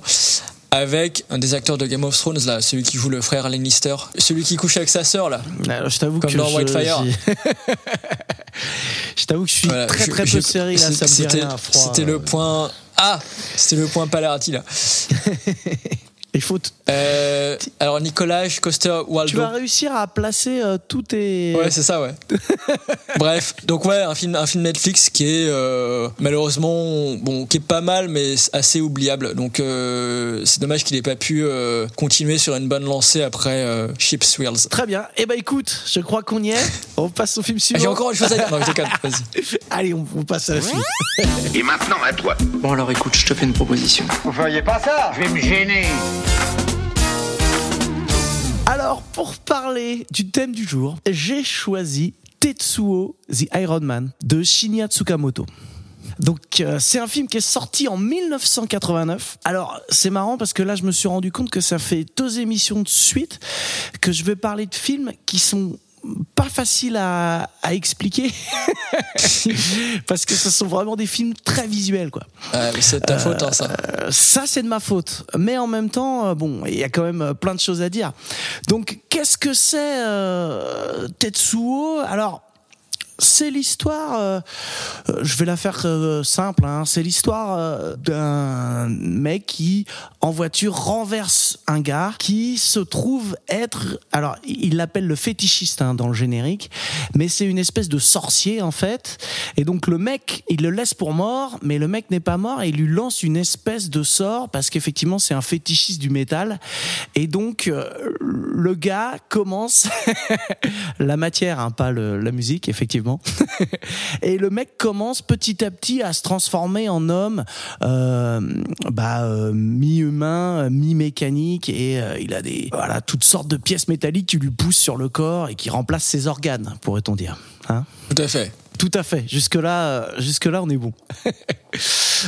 Avec un des acteurs de Game of Thrones, là, celui qui joue le frère Lannister, celui qui couche avec sa sœur, là. Alors, je t'avoue que dans je, Whitefire. je t'avoue que je suis Voilà, très très je- peu série là. C'était le point. Ah, c'était le point Palarati là. Il faut. t- Euh, alors Nicolas Coster Waldo. Tu vas réussir à placer euh, tous tes. Ouais, c'est ça, ouais. Bref, donc ouais, un film, un film Netflix qui est euh, malheureusement, bon, qui est pas mal, mais assez oubliable. Donc euh, c'est dommage qu'il ait pas pu euh, continuer sur une bonne lancée après euh, Chips Wheels. Très bien. Eh ben écoute, je crois qu'on y est. On passe au film Ah, suivant. J'ai encore une chose à dire. Non. Vas-y. Allez, on, on passe à la suite. Et maintenant à toi. Bon alors écoute, je te fais une proposition. Vous feriez pas ça? Je vais me gêner. Alors, pour parler du thème du jour, j'ai choisi Tetsuo the Iron Man de Shinya Tsukamoto. Donc euh, c'est un film qui est sorti en 1989. Alors c'est marrant parce que là je me suis rendu compte que ça fait deux émissions de suite que je vais parler de films qui sont pas faciles à, à expliquer parce que ce sont vraiment des films très visuels quoi. Ouais, mais c'est de ta faute, hein, ça. Euh, ça c'est de ma faute. Mais en même temps, euh, bon, il y a quand même euh, plein de choses à dire. Donc, qu'est-ce que c'est euh, Tetsuo? Alors, c'est l'histoire. euh, je vais la faire euh, simple. Hein, c'est l'histoire euh, d'un mec qui, en voiture, renverse un gars qui se trouve être. Alors, il l'appelle le fétichiste hein, dans le générique, mais c'est une espèce de sorcier en fait. Et donc le mec, il le laisse pour mort, mais le mec n'est pas mort et il lui lance une espèce de sort parce qu'effectivement c'est un fétichiste du métal. Et donc le gars commence la matière, hein, pas la musique effectivement. et le mec commence petit à petit à se transformer en homme, euh, bah, euh, mi-humain, mi-mécanique, et euh, il a des voilà toutes sortes de pièces métalliques qui lui poussent sur le corps et qui remplacent ses organes, pourrait-on dire. Hein? Tout à fait. Tout à fait. Jusque là, jusque là, on est bon.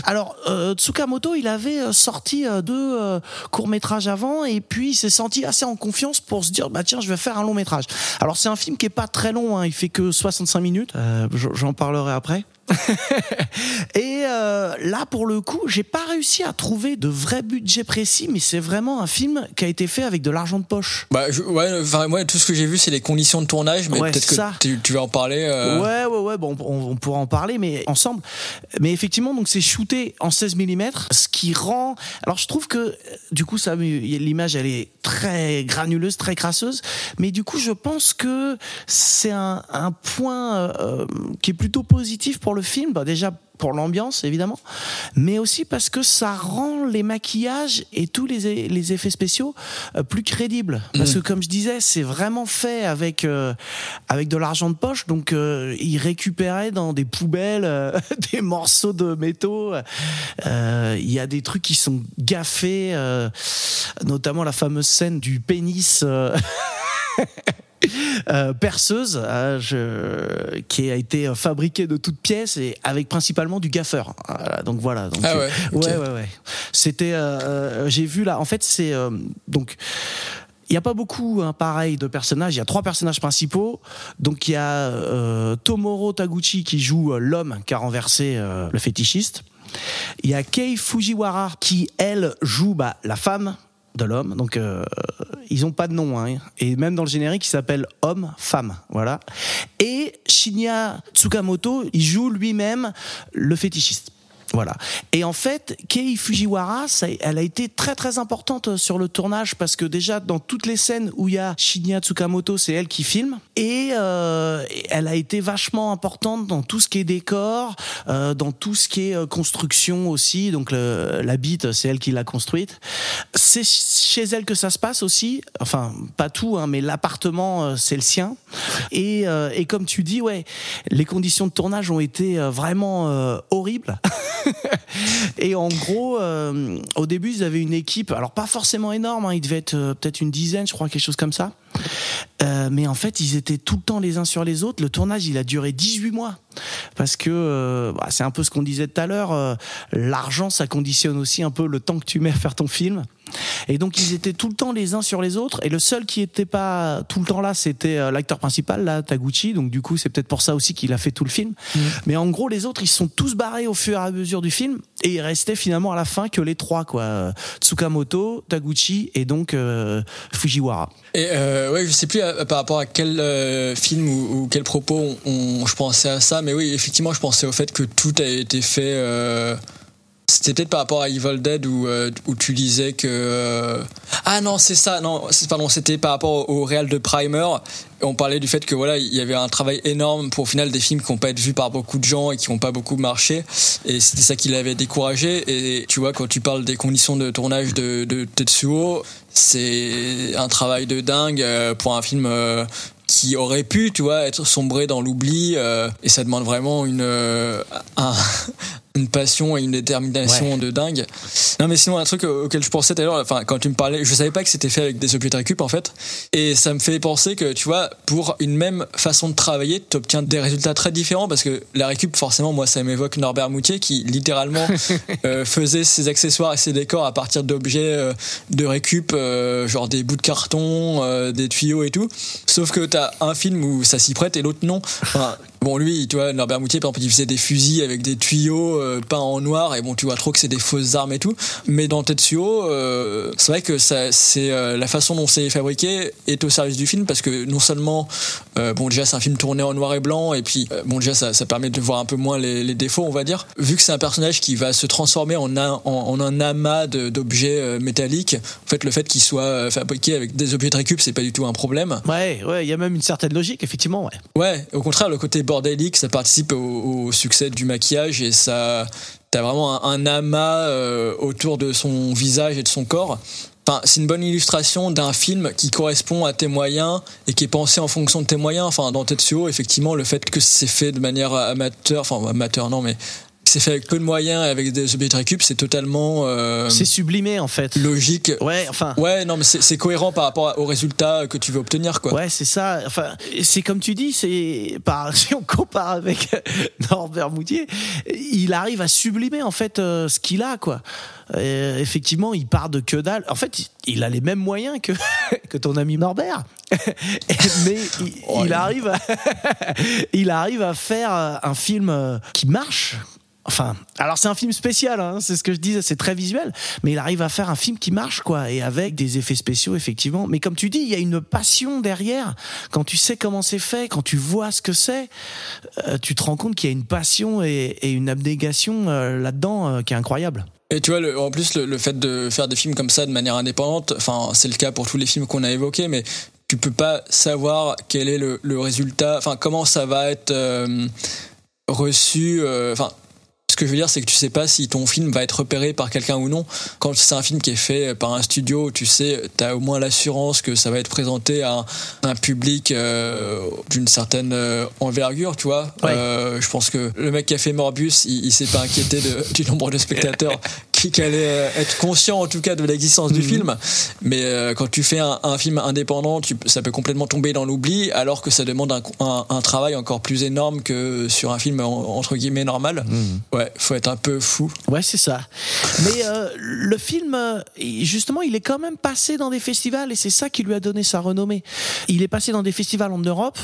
Alors, euh, Tsukamoto, il avait euh, sorti euh, deux euh, courts métrages avant, et puis il s'est senti assez en confiance pour se dire, bah tiens, je vais faire un long métrage. Alors, c'est un film qui est pas très long, hein, il fait que 65 minutes. Euh, J'en parlerai après. et euh, là, pour le coup, j'ai pas réussi à trouver de vrai budget précis, mais c'est vraiment un film qui a été fait avec de l'argent de poche. Bah, je- ouais, enfin, moi, tout ce que j'ai vu, c'est les conditions de tournage, mais Ouais, peut-être que tu, tu vas en parler. euh, Ouais, ouais, ouais, bon, on, on pourra en parler, mais ensemble. Mais effectivement, donc c'est shooté en 16 mm, ce qui rend. Alors, je trouve que euh, du coup, ça, l'image, elle est très granuleuse, très crasseuse, mais du coup, je pense que c'est un, un point euh, qui est plutôt positif pour le film. Bah, déjà pour l'ambiance évidemment, mais aussi parce que ça rend les maquillages et tous les, les effets spéciaux euh, plus crédibles. Parce que comme je disais, c'est vraiment fait avec euh, avec de l'argent de poche, donc euh, ils récupéraient dans des poubelles euh, des morceaux de métaux. Il y a des trucs qui sont gaffés, notamment la fameuse scène du pénis. euh, euh, perceuse euh, je- qui a été fabriquée de toutes pièces et avec principalement du gaffeur. Donc voilà. Donc, Ah euh, ouais, ouais, ouais, ouais. C'était, euh, euh, j'ai vu là. En fait, c'est euh, donc. Il n'y a pas beaucoup, hein, pareil, de personnages. Il y a trois personnages principaux. Donc il y a euh, Tomoro Taguchi qui joue euh, l'homme qui a renversé euh, le fétichiste. Il y a Kei Fujiwara qui, elle, joue bah, la femme de l'homme. Donc euh, ils ont pas de nom. Hein. Et même dans le générique, il s'appelle homme-femme. Voilà. Et Shinya Tsukamoto, il joue lui-même le fétichiste. Voilà. Et en fait, Kei Fujiwara, ça, elle a été très très importante sur le tournage parce que déjà dans toutes les scènes où il y a Shinya Tsukamoto, c'est elle qui filme et euh, elle a été vachement importante dans tout ce qui est décor, euh, dans tout ce qui est euh, construction aussi. Donc le, la bite, c'est elle qui l'a construite. C'est chez elle que ça se passe aussi. Enfin, pas tout, hein, mais l'appartement, euh, c'est le sien. Et, euh, et comme tu dis, ouais, les conditions de tournage ont été euh, vraiment euh, horribles. et en gros, euh, au début, ils avaient une équipe, alors pas forcément énorme, hein, ils devaient être euh, peut-être une dizaine, je crois, quelque chose comme ça. Euh, mais en fait, ils étaient tout le temps les uns sur les autres. Le tournage, il a duré 18 mois. Parce que bah, c'est un peu ce qu'on disait tout à l'heure, l'argent, ça conditionne aussi un peu le temps que tu mets à faire ton film. Et donc, ils étaient tout le temps les uns sur les autres. Et le seul qui était pas tout le temps là, c'était euh, l'acteur principal, là, Taguchi. Donc, du coup, c'est peut-être pour ça aussi qu'il a fait tout le film. Mais en gros, les autres, ils se sont tous barrés au fur et à mesure du film. Et il restait finalement à la fin que les trois, quoi. Tsukamoto, Taguchi et donc euh, Fujiwara. Et euh, ouais, je sais plus euh, par rapport à quel euh, film ou, ou quel propos on, on- je pensais à ça, mais oui, effectivement, je pensais au fait que tout a été fait. C'était peut-être par rapport à Evil Dead où, euh, où tu disais que euh, ah non c'est ça non pardon c'était par rapport au, au de Primer on parlait du fait que voilà il y avait un travail énorme pour au final des films qui n'ont pas été vus par beaucoup de gens et qui n'ont pas beaucoup marché et c'était ça qui l'avait découragé et tu vois quand tu parles des conditions de tournage de, de Tetsuo c'est un travail de dingue euh, pour un film euh, qui aurait pu, tu vois, être sombré dans l'oubli. euh, et ça demande vraiment une, un- une passion et une détermination de dingue. Non, mais sinon, un truc auquel je pensais tout à l'heure, enfin, quand tu me parlais, je savais pas que c'était fait avec des objets de récup, en fait. Et ça me fait penser que, tu vois, pour une même façon de travailler, tu obtiens des résultats très différents parce que la récup, forcément, moi, ça m'évoque Norbert Moutier qui, littéralement, euh, faisait ses accessoires et ses décors à partir d'objets euh, de récup, euh, genre des bouts de carton, des tuyaux et tout. Sauf que t'as un film où ça s'y prête et l'autre non. Enfin, bon, lui, tu vois, Norbert Moutier, par exemple, il faisait des fusils avec des tuyaux euh, peints en noir et bon, tu vois trop que c'est des fausses armes et tout. Mais dans Tetsuo, euh, c'est vrai que ça, c'est euh, la façon dont c'est fabriqué est au service du film parce que non seulement, bon, déjà, c'est un film tourné en noir et blanc et puis, bon, déjà, ça, ça permet de voir un peu moins les, les défauts, on va dire. Vu que c'est un personnage qui va se transformer en un, en, en un amas d'objets métalliques, en fait, le fait qu'il soit fabriqué avec des objets de récup, c'est pas du tout un problème. Ouais, ouais, il y a même une certaine logique, effectivement, ouais. Ouais, au contraire, le côté bordélique, ça participe au, succès du maquillage et ça, t'as vraiment un, un amas euh, autour de son visage et de son corps. Enfin, c'est une bonne illustration d'un film qui correspond à tes moyens et qui est pensé en fonction de tes moyens. Enfin, dans Tetsuo, effectivement, le fait que c'est fait de manière amateur, enfin amateur non, mais c'est fait avec peu de moyens et avec des objets de récup, c'est totalement euh, C'est sublimé, en fait. logique. Ouais, enfin. Ouais, non, mais c'est cohérent par rapport au résultat que tu veux obtenir, quoi. Ouais, c'est ça. Enfin, c'est comme tu dis, c'est par si on compare avec Norbert Moutier, il arrive à sublimer en fait euh, ce qu'il a quoi. Euh, effectivement, il part de que dalle. En fait, il a les mêmes moyens que que ton ami Norbert, mais il, Oh, il arrive à, il arrive à faire un film qui marche. Enfin, alors c'est un film spécial, hein, c'est ce que je disais, c'est très visuel, mais il arrive à faire un film qui marche, quoi, et avec des effets spéciaux, effectivement. Mais comme tu dis, il y a une passion derrière. Quand tu sais comment c'est fait, quand tu vois ce que c'est, euh, tu te rends compte qu'il y a une passion et, une abnégation euh, là-dedans euh, qui est incroyable. Et tu vois, en plus, le, fait de faire des films comme ça de manière indépendante, enfin, c'est le cas pour tous les films qu'on a évoqués, mais tu peux pas savoir quel est le, le résultat, enfin, comment ça va être reçu, enfin. Ce que je veux dire, c'est que tu sais pas si ton film va être repéré par quelqu'un ou non. Quand c'est un film qui est fait par un studio, tu sais, tu as au moins l'assurance que ça va être présenté à un, public euh, d'une certaine euh, envergure, tu vois. Ouais. Euh, je pense que le mec qui a fait Morbius, il, il s'est pas inquiété de, du nombre de spectateurs qui, qui allaient euh, être conscients en tout cas de l'existence du film. Mais euh, quand tu fais un, un film indépendant, tu, ça peut complètement tomber dans l'oubli, alors que ça demande un, un, un travail encore plus énorme que sur un film en- entre guillemets normal. Ouais, faut être un peu fou. Ouais, c'est ça. Mais euh, le film, euh, justement, il est quand même passé dans des festivals et c'est ça qui lui a donné sa renommée. Il est passé dans des festivals en Europe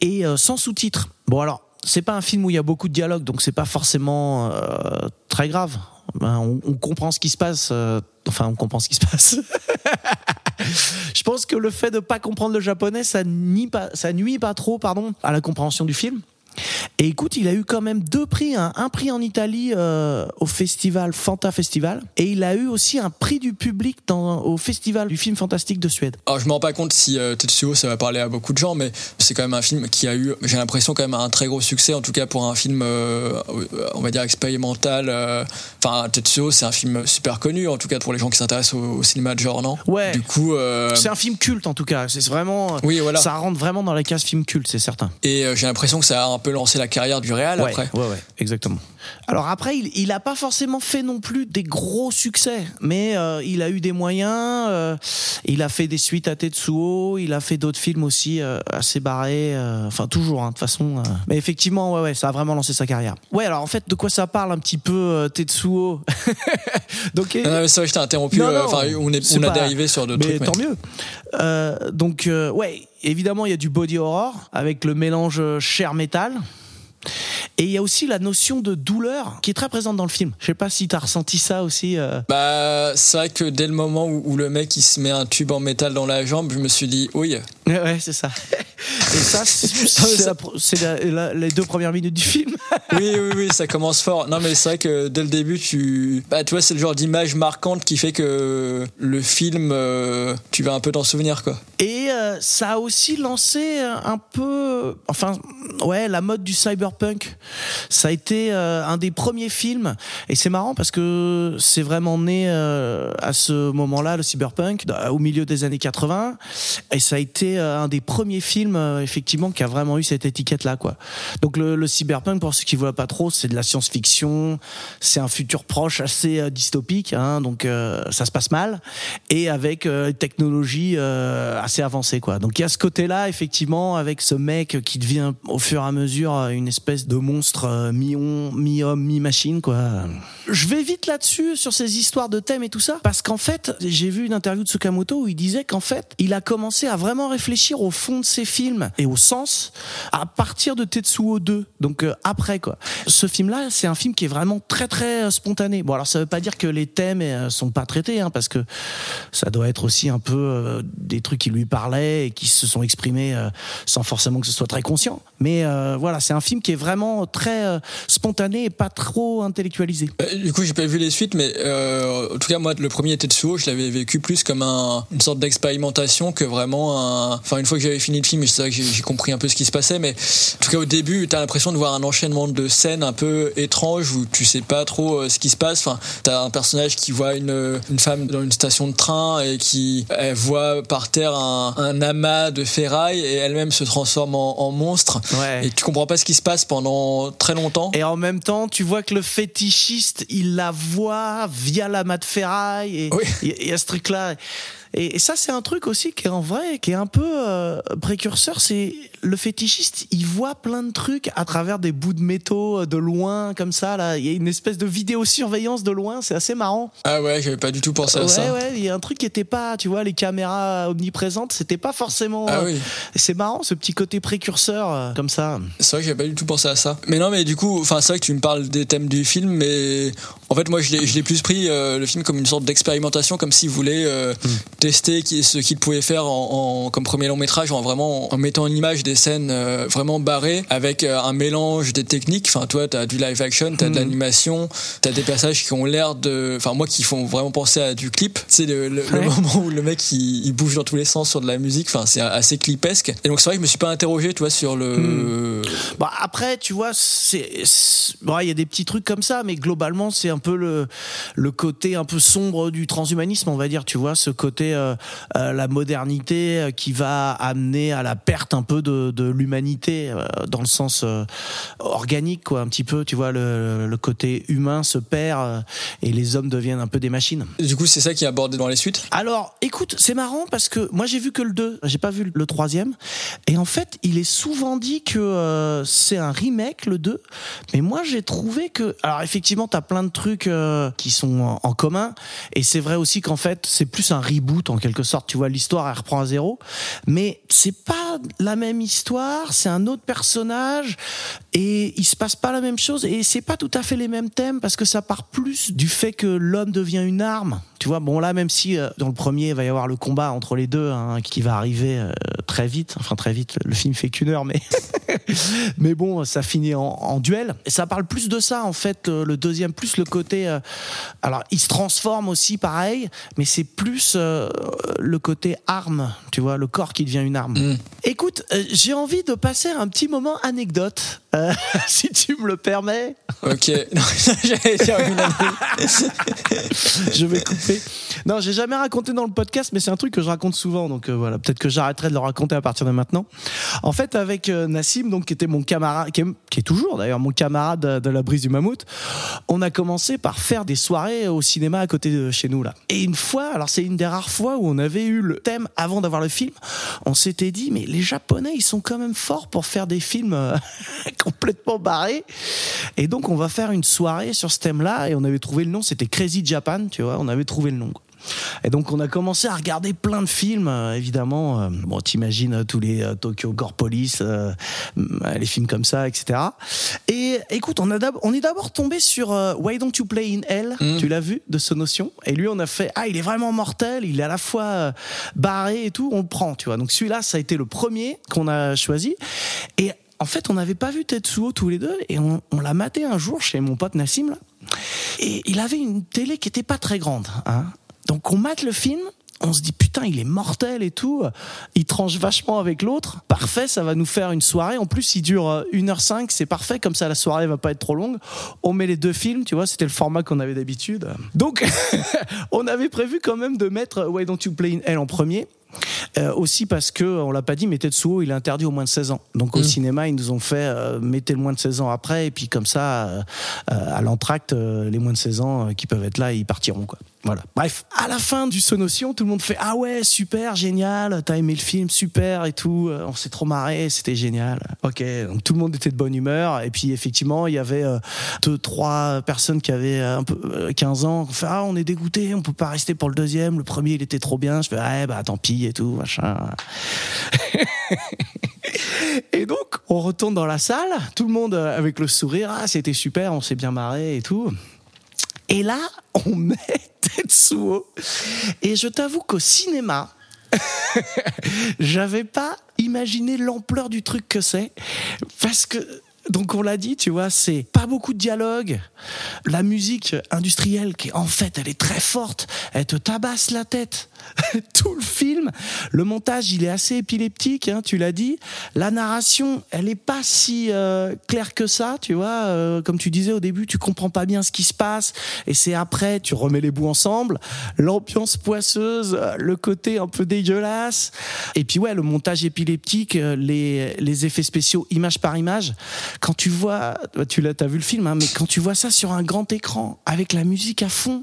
et euh, sans sous-titres. Bon, alors, c'est pas un film où il y a beaucoup de dialogue, donc c'est pas forcément très grave. Ben, on, comprend ce qui se passe. enfin, on comprend ce qui se passe. Je pense que le fait de pas comprendre le japonais, ça pas, ça nuit pas trop, pardon, à la compréhension du film. Et écoute, il a eu quand même deux prix, hein. un prix en Italie euh, au festival Fanta Festival, et il a eu aussi un prix du public dans, au festival du film fantastique de Suède. Alors je me rends pas compte si euh, Tetsuo ça va parler à beaucoup de gens, mais c'est quand même un film qui a eu, j'ai l'impression quand même un très gros succès, en tout cas pour un film, euh, on va dire expérimental. Enfin Tetsuo c'est un film super connu, en tout cas pour les gens qui s'intéressent au, au cinéma de genre, non? Ouais. Du coup, C'est un film culte en tout cas. C'est vraiment. Oui, voilà. Ça rentre vraiment dans la case film culte, c'est certain. et j'ai l'impression que ça a un peu lancé la carrière du réal Ouais, après. ouais, ouais, exactement. Alors après, il, il a pas forcément fait non plus des gros succès, mais euh, il a eu des moyens. euh, il a fait des suites à Tetsuo, il a fait d'autres films aussi euh, assez barrés. euh, enfin, toujours, hein, de toute façon. euh. Mais effectivement, ouais, ouais, ça a vraiment lancé sa carrière. Ouais, alors en fait, de quoi ça parle un petit peu euh, Tetsuo Donc, Non, mais c'est vrai, je t'ai interrompu. Non, non, Enfin, on, est, c'est on a pas- dérivé sur d'autres mais trucs. tant mieux. Euh, donc, euh, ouais, évidemment, il y a du body horror avec le mélange euh, chair-métal. Et il y a aussi la notion de douleur qui est très présente dans le film. Je sais pas si tu as ressenti ça aussi. euh. Bah, c'est vrai que dès le moment où, où le mec il se met un tube en métal dans la jambe, je me suis dit, oui, Ouais, ouais, c'est ça. Et ça, c'est les deux premières minutes du film. oui, oui, oui, ça commence fort. Non, mais c'est vrai que dès le début, tu, bah, tu vois, c'est le genre d'image marquante qui fait que le film, euh, tu vas un peu t'en souvenir, quoi. Et euh, ça a aussi lancé un peu, enfin, ouais, la mode du cyberpunk. Ça a été euh, un des premiers films, et c'est marrant parce que c'est vraiment né euh, à ce moment-là, le cyberpunk, au milieu des années 80, et ça a été euh, un des premiers films, effectivement, qui a vraiment eu cette étiquette-là, quoi. Donc le, cyberpunk, pour ceux qui voient pas trop, c'est de la science-fiction, c'est un futur proche assez dystopique, hein, donc ça se passe mal, et avec une technologie assez avancée, quoi. Donc il y a ce côté-là, effectivement, avec ce mec qui devient au fur et à mesure une espèce de monstre euh, mi-homme, mi-machine, quoi. Je vais vite là-dessus sur ces histoires de thèmes et tout ça, parce qu'en fait, j'ai vu une interview de Tsukamoto où il disait qu'en fait, il a commencé à vraiment réfléchir au fond de ses films et au sens à partir de Tetsuo 2, donc euh, après quoi. Ce film-là, c'est un film qui est vraiment très très euh, spontané. Bon alors ça veut pas dire que les thèmes sont pas traités, hein, parce que ça doit être aussi un peu des trucs qui lui parlaient et qui se sont exprimés sans forcément que ce soit très conscient. Mais voilà, c'est un film qui est vraiment très euh, spontané et pas trop intellectualisé. Euh, Du coup, j'ai pas vu les suites, mais euh, en tout cas, moi, le premier Tetsuo, je l'avais vécu plus comme un, une sorte d'expérimentation que vraiment un. Enfin, une fois que j'avais fini le film, c'est vrai que j'ai compris un peu ce qui se passait, mais en tout cas, au début, t'as l'impression de voir un enchaînement de scènes un peu étranges où tu sais pas trop ce qui se passe. Enfin, t'as un personnage qui voit une, une femme dans une station de train et qui elle voit par terre un, un amas de ferraille et elle-même se transforme en, en monstre. Ouais. Et tu comprends pas ce qui se passe pendant très longtemps. Et en même temps, tu vois que le fétichiste, il la voit via la mat de ferraille. Et Oui. y il y a ce truc-là. Et, et ça, c'est un truc aussi qui est en vrai, qui est un peu euh, précurseur. C'est le fétichiste, il voit plein de trucs à travers des bouts de métaux euh, de loin, comme ça. Là, il y a une espèce de vidéosurveillance de loin. C'est assez marrant. Ah ouais, j'avais pas du tout pensé à ouais, ça. ouais. Il y a un truc qui était pas, tu vois, les caméras omniprésentes, c'était pas forcément. Ah euh, oui. C'est marrant, ce petit côté précurseur euh, comme ça. C'est vrai que j'avais pas du tout pensé à ça. Mais non, mais du coup, enfin, c'est vrai que tu me parles des thèmes du film, mais en fait, moi, je l'ai, plus pris euh, le film comme une sorte d'expérimentation, comme s'il voulait euh, tester ce qu'il pouvait faire en, en- comme premier long métrage, en vraiment en mettant en image des scènes euh, vraiment barrées, avec euh, un mélange des techniques. Enfin, toi, t'as du live action, t'as de l'animation, t'as des passages qui ont l'air de, enfin, moi, qui font vraiment penser à du clip. C'est le, le, le Ouais. moment où le mec il, il bouge dans tous les sens sur de la musique. Enfin, c'est assez clipesque. Et donc, c'est vrai que je me suis pas interrogé, tu vois, sur le. Bon, après, tu vois, c'est bon, il y a des petits trucs comme ça, mais globalement, c'est un peu le le côté un peu sombre du transhumanisme, on va dire. Tu vois, ce côté euh, euh, la modernité euh, qui va amener à la perte un peu de, de l'humanité dans le sens organique, quoi, un petit peu. Tu vois, le, le côté humain se perd et les hommes deviennent un peu des machines. Du coup, c'est ça qui est abordé dans les suites? Alors, écoute, c'est marrant parce que moi j'ai vu que le 2, j'ai pas vu le troisième. Et en fait, il est souvent dit que euh, c'est un remake, le 2. Mais moi j'ai trouvé que. Alors, effectivement, t'as plein de trucs euh, qui sont en, en commun. Et c'est vrai aussi qu'en fait, c'est plus un reboot en quelque sorte. Tu vois, l'histoire elle reprend à zéro, mais c'est pas la même histoire, c'est un autre personnage et il se passe pas la même chose et c'est pas tout à fait les mêmes thèmes parce que ça part plus du fait que l'homme devient une arme. Tu vois, bon là, même si euh, dans le premier il va y avoir le combat entre les deux hein, qui va arriver euh, très vite, enfin très vite, le film fait qu'une heure, mais mais bon, ça finit en, duel. Et ça parle plus de ça en fait, le, le deuxième, plus le côté. Euh, alors, il se transforme aussi, pareil, mais c'est plus euh, le côté arme, tu vois, le corps qui devient une arme. Mm. Écoute, euh, j'ai envie de passer un petit moment anecdote, euh, si tu me le permets. Ok, non, je vais couper. Non, j'ai jamais raconté dans le podcast, mais c'est un truc que je raconte souvent, donc voilà, peut-être que j'arrêterai de le raconter à partir de maintenant. En fait, avec Nassim, donc qui était mon camarade, qui est, qui est toujours d'ailleurs mon camarade de, de la brise du mammouth, on a commencé par faire des soirées au cinéma à côté de chez nous là. Et une fois, alors c'est une des rares fois où on avait eu le thème avant d'avoir le film, on s'était dit mais les Japonais ils sont quand même forts pour faire des films euh, complètement barrés. Et donc on va faire une soirée sur ce thème-là et on avait trouvé le nom, c'était Crazy Japan, tu vois, on avait trouvé le nom. quoi. Et donc on a commencé à regarder plein de films, euh, évidemment. euh, bon, t'imagines euh, tous les Tokyo Gore Police, les films comme ça, etc. Et écoute, on, a d'ab- on est d'abord tombé sur Why Don't You Play in Hell? Mm. Tu l'as vu de ce notion Et lui, on a fait ah, il est vraiment mortel, il est à la fois barré et tout, on le prend, tu vois. Donc celui-là, ça a été le premier qu'on a choisi. Et en fait, on n'avait pas vu Tetsuo tous les deux et on, on l'a maté un jour chez mon pote Nassim là. Et il avait une télé qui était pas très grande. Hein. Donc on mate le film, on se dit putain il est mortel et tout, il tranche vachement avec l'autre, parfait, ça va nous faire une soirée. En plus il dure euh, 1h05, c'est parfait, comme ça la soirée va pas être trop longue. On met les deux films, tu vois, c'était le format qu'on avait d'habitude. Donc on avait prévu quand même de mettre Why Don't You Play in Hell en premier. Euh, aussi parce que on l'a pas dit, mais Tetsuo il est interdit au moins de 16 ans. Donc au Mm. cinéma ils nous ont fait euh, mettez le moins de 16 ans après et puis comme ça euh, à l'entracte les moins de 16 ans qui peuvent être là ils partiront quoi. Voilà. Bref, à la fin du Sonotion, tout le monde fait ah ouais super génial, t'as aimé le film super et tout, on s'est trop marré, c'était génial. Ok, donc tout le monde était de bonne humeur et puis effectivement il y avait deux trois personnes qui avaient un peu euh, 15 ans, qui ont fait ah on est dégoûté, on peut pas rester pour le deuxième, le premier il était trop bien, je fais ah bah tant pis et tout machin. Et donc, on retourne dans la salle, tout le monde euh, avec le sourire, ah, c'était super, on s'est bien marré et tout. Et là, on met Tetsuo. Et je t'avoue qu'au cinéma, j'avais pas imaginé l'ampleur du truc que c'est. Parce que, donc on l'a dit, tu vois, c'est pas beaucoup de dialogue. La musique industrielle, qui en fait, elle est très forte, elle te tabasse la tête. Tout le film, le montage, il est assez épileptique, hein, tu l'as dit. La narration, elle est pas si euh, claire que ça, tu vois. Euh, comme tu disais au début, tu comprends pas bien ce qui se passe, et c'est après, tu remets les bouts ensemble. L'ambiance poisseuse, le côté un peu dégueulasse, et puis ouais, le montage épileptique, euh, les les effets spéciaux, image par image. Quand tu vois, tu l'as, t'as vu le film, hein, mais quand tu vois ça sur un grand écran avec la musique à fond.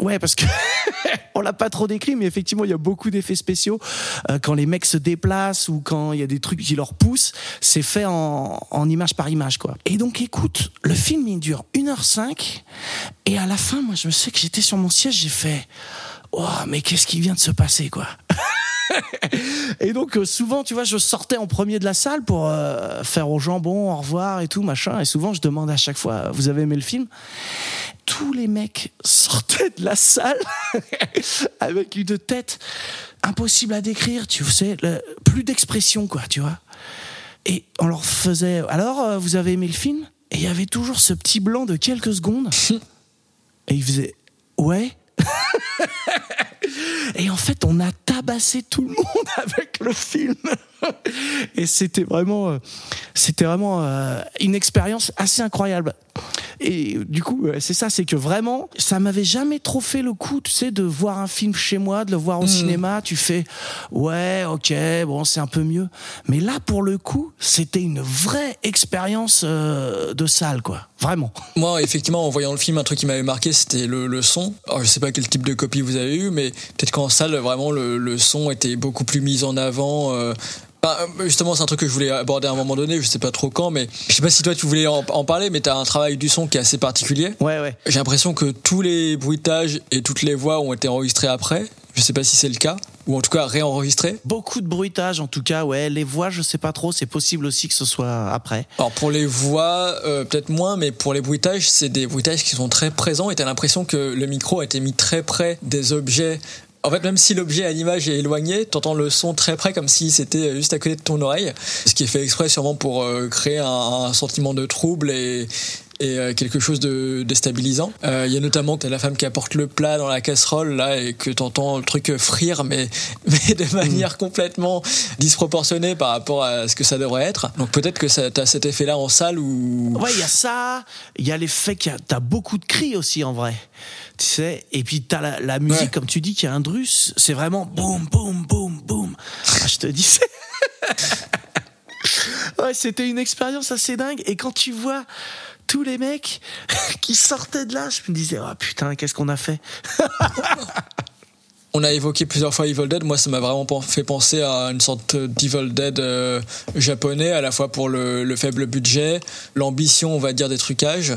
Ouais, parce que on l'a pas trop décrit, mais effectivement, il y a beaucoup d'effets spéciaux. Euh, quand les mecs se déplacent ou quand il y a des trucs qui leur poussent, c'est fait en, en image par image, quoi. Et donc, écoute, le film, il dure 1h05. Et à la fin, moi, je me sais que j'étais sur mon siège, j'ai fait, oh, mais qu'est-ce qui vient de se passer, quoi? Et donc euh, souvent, tu vois, je sortais en premier de la salle pour euh, faire au jambon, au revoir et tout machin. Et souvent, je demande à chaque fois, vous avez aimé le film? Tous les mecs sortaient de la salle avec une tête impossible à décrire, tu sais, le- plus d'expression quoi, tu vois. Et on leur faisait, alors euh, vous avez aimé le film? Et il y avait toujours ce petit blanc de quelques secondes. Et ils faisaient, ouais. Et en fait, on a tabassé tout le monde avec le film. Et c'était vraiment, euh, c'était vraiment euh, une expérience assez incroyable. Et du coup, euh, c'est ça, c'est que vraiment, ça m'avait jamais trop fait le coup, tu sais, de voir un film chez moi, de le voir au cinéma. Tu fais, ouais, ok, bon, c'est un peu mieux. Mais là, pour le coup, c'était une vraie expérience euh, de salle, quoi. Vraiment. Moi, effectivement, en voyant le film, un truc qui m'avait marqué, c'était le, le son. Alors, je sais pas quel type de copie vous avez eu, mais peut-être qu'en salle, vraiment, le, le son était beaucoup plus mis en avant. euh, bah, justement, c'est un truc que je voulais aborder à un moment donné, je sais pas trop quand, mais je sais pas si toi tu voulais en, en parler, mais t'as un travail du son qui est assez particulier. Ouais, ouais. J'ai l'impression que tous les bruitages et toutes les voix ont été enregistrés après. Je sais pas si c'est le cas, ou en tout cas réenregistré. Beaucoup de bruitage en tout cas, ouais. Les voix, je sais pas trop. C'est possible aussi que ce soit après. Alors pour les voix, euh, peut-être moins, mais pour les bruitages, c'est des bruitages qui sont très présents et t'as l'impression que le micro a été mis très près des objets. En fait, même si l'objet à l'image est éloigné, t'entends le son très près, comme si c'était juste à côté de ton oreille. Ce qui est fait exprès sûrement pour euh, créer un, un sentiment de trouble et, et euh, quelque chose de déstabilisant. Euh, Il y a notamment t'as la femme qui apporte le plat dans la casserole là et que t'entends le truc frire mais mais de manière complètement disproportionnée par rapport à ce que ça devrait être. Donc peut-être que ça t'as cet effet là en salle ou Ouais, il y a ça. Il y a l'effet qu'il y a t'as beaucoup de cris aussi en vrai. Tu sais. Et puis t'as la, la musique, Ouais. comme tu dis, qui est un drus. C'est vraiment boum, boum, boum, boum. Ah, je te dis. ouais, c'était une expérience assez dingue. Et quand tu vois tous les mecs qui sortaient de là, je me disais, oh putain, qu'est-ce qu'on a fait? On a évoqué plusieurs fois Evil Dead. Moi, ça m'a vraiment fait penser à une sorte d'Evil Dead euh, japonais, à la fois pour le, le faible budget, l'ambition, on va dire, des trucages,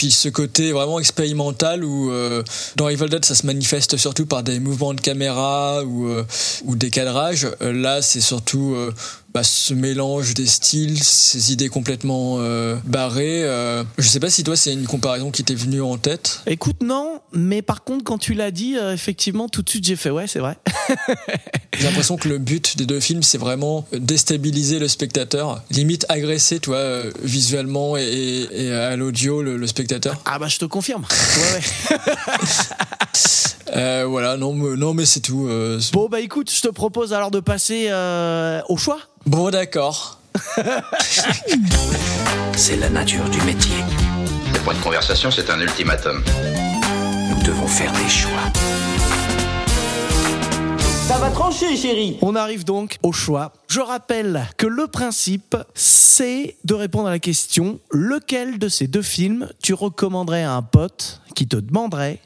puis ce côté vraiment expérimental où euh, dans Evil Dead, ça se manifeste surtout par des mouvements de caméra ou, euh, ou des cadrages. Euh, là, c'est surtout euh, bah, ce mélange des styles, ces idées complètement euh, barrées. Euh, je sais pas si toi, c'est une comparaison qui t'est venue en tête. Écoute, non, mais par contre, quand tu l'as dit, euh, effectivement, tout de suite, j'ai fait, ouais, c'est vrai. J'ai l'impression que le but des deux films, c'est vraiment déstabiliser le spectateur, limite agresser, toi, visuellement et à l'audio, le, le spectateur. Ah bah, je te confirme. Ouais, ouais. Euh, voilà, non, mais, non, mais c'est tout. euh, Bon, bah écoute, je te propose alors de passer euh, au choix. bon, d'accord. C'est la nature du métier. Le point de conversation, c'est un ultimatum. Nous devons faire des choix. Ça va trancher, chérie. On arrive donc au choix. Je rappelle que le principe, c'est de répondre à la question lequel de ces deux films tu recommanderais à un pote qui te demanderait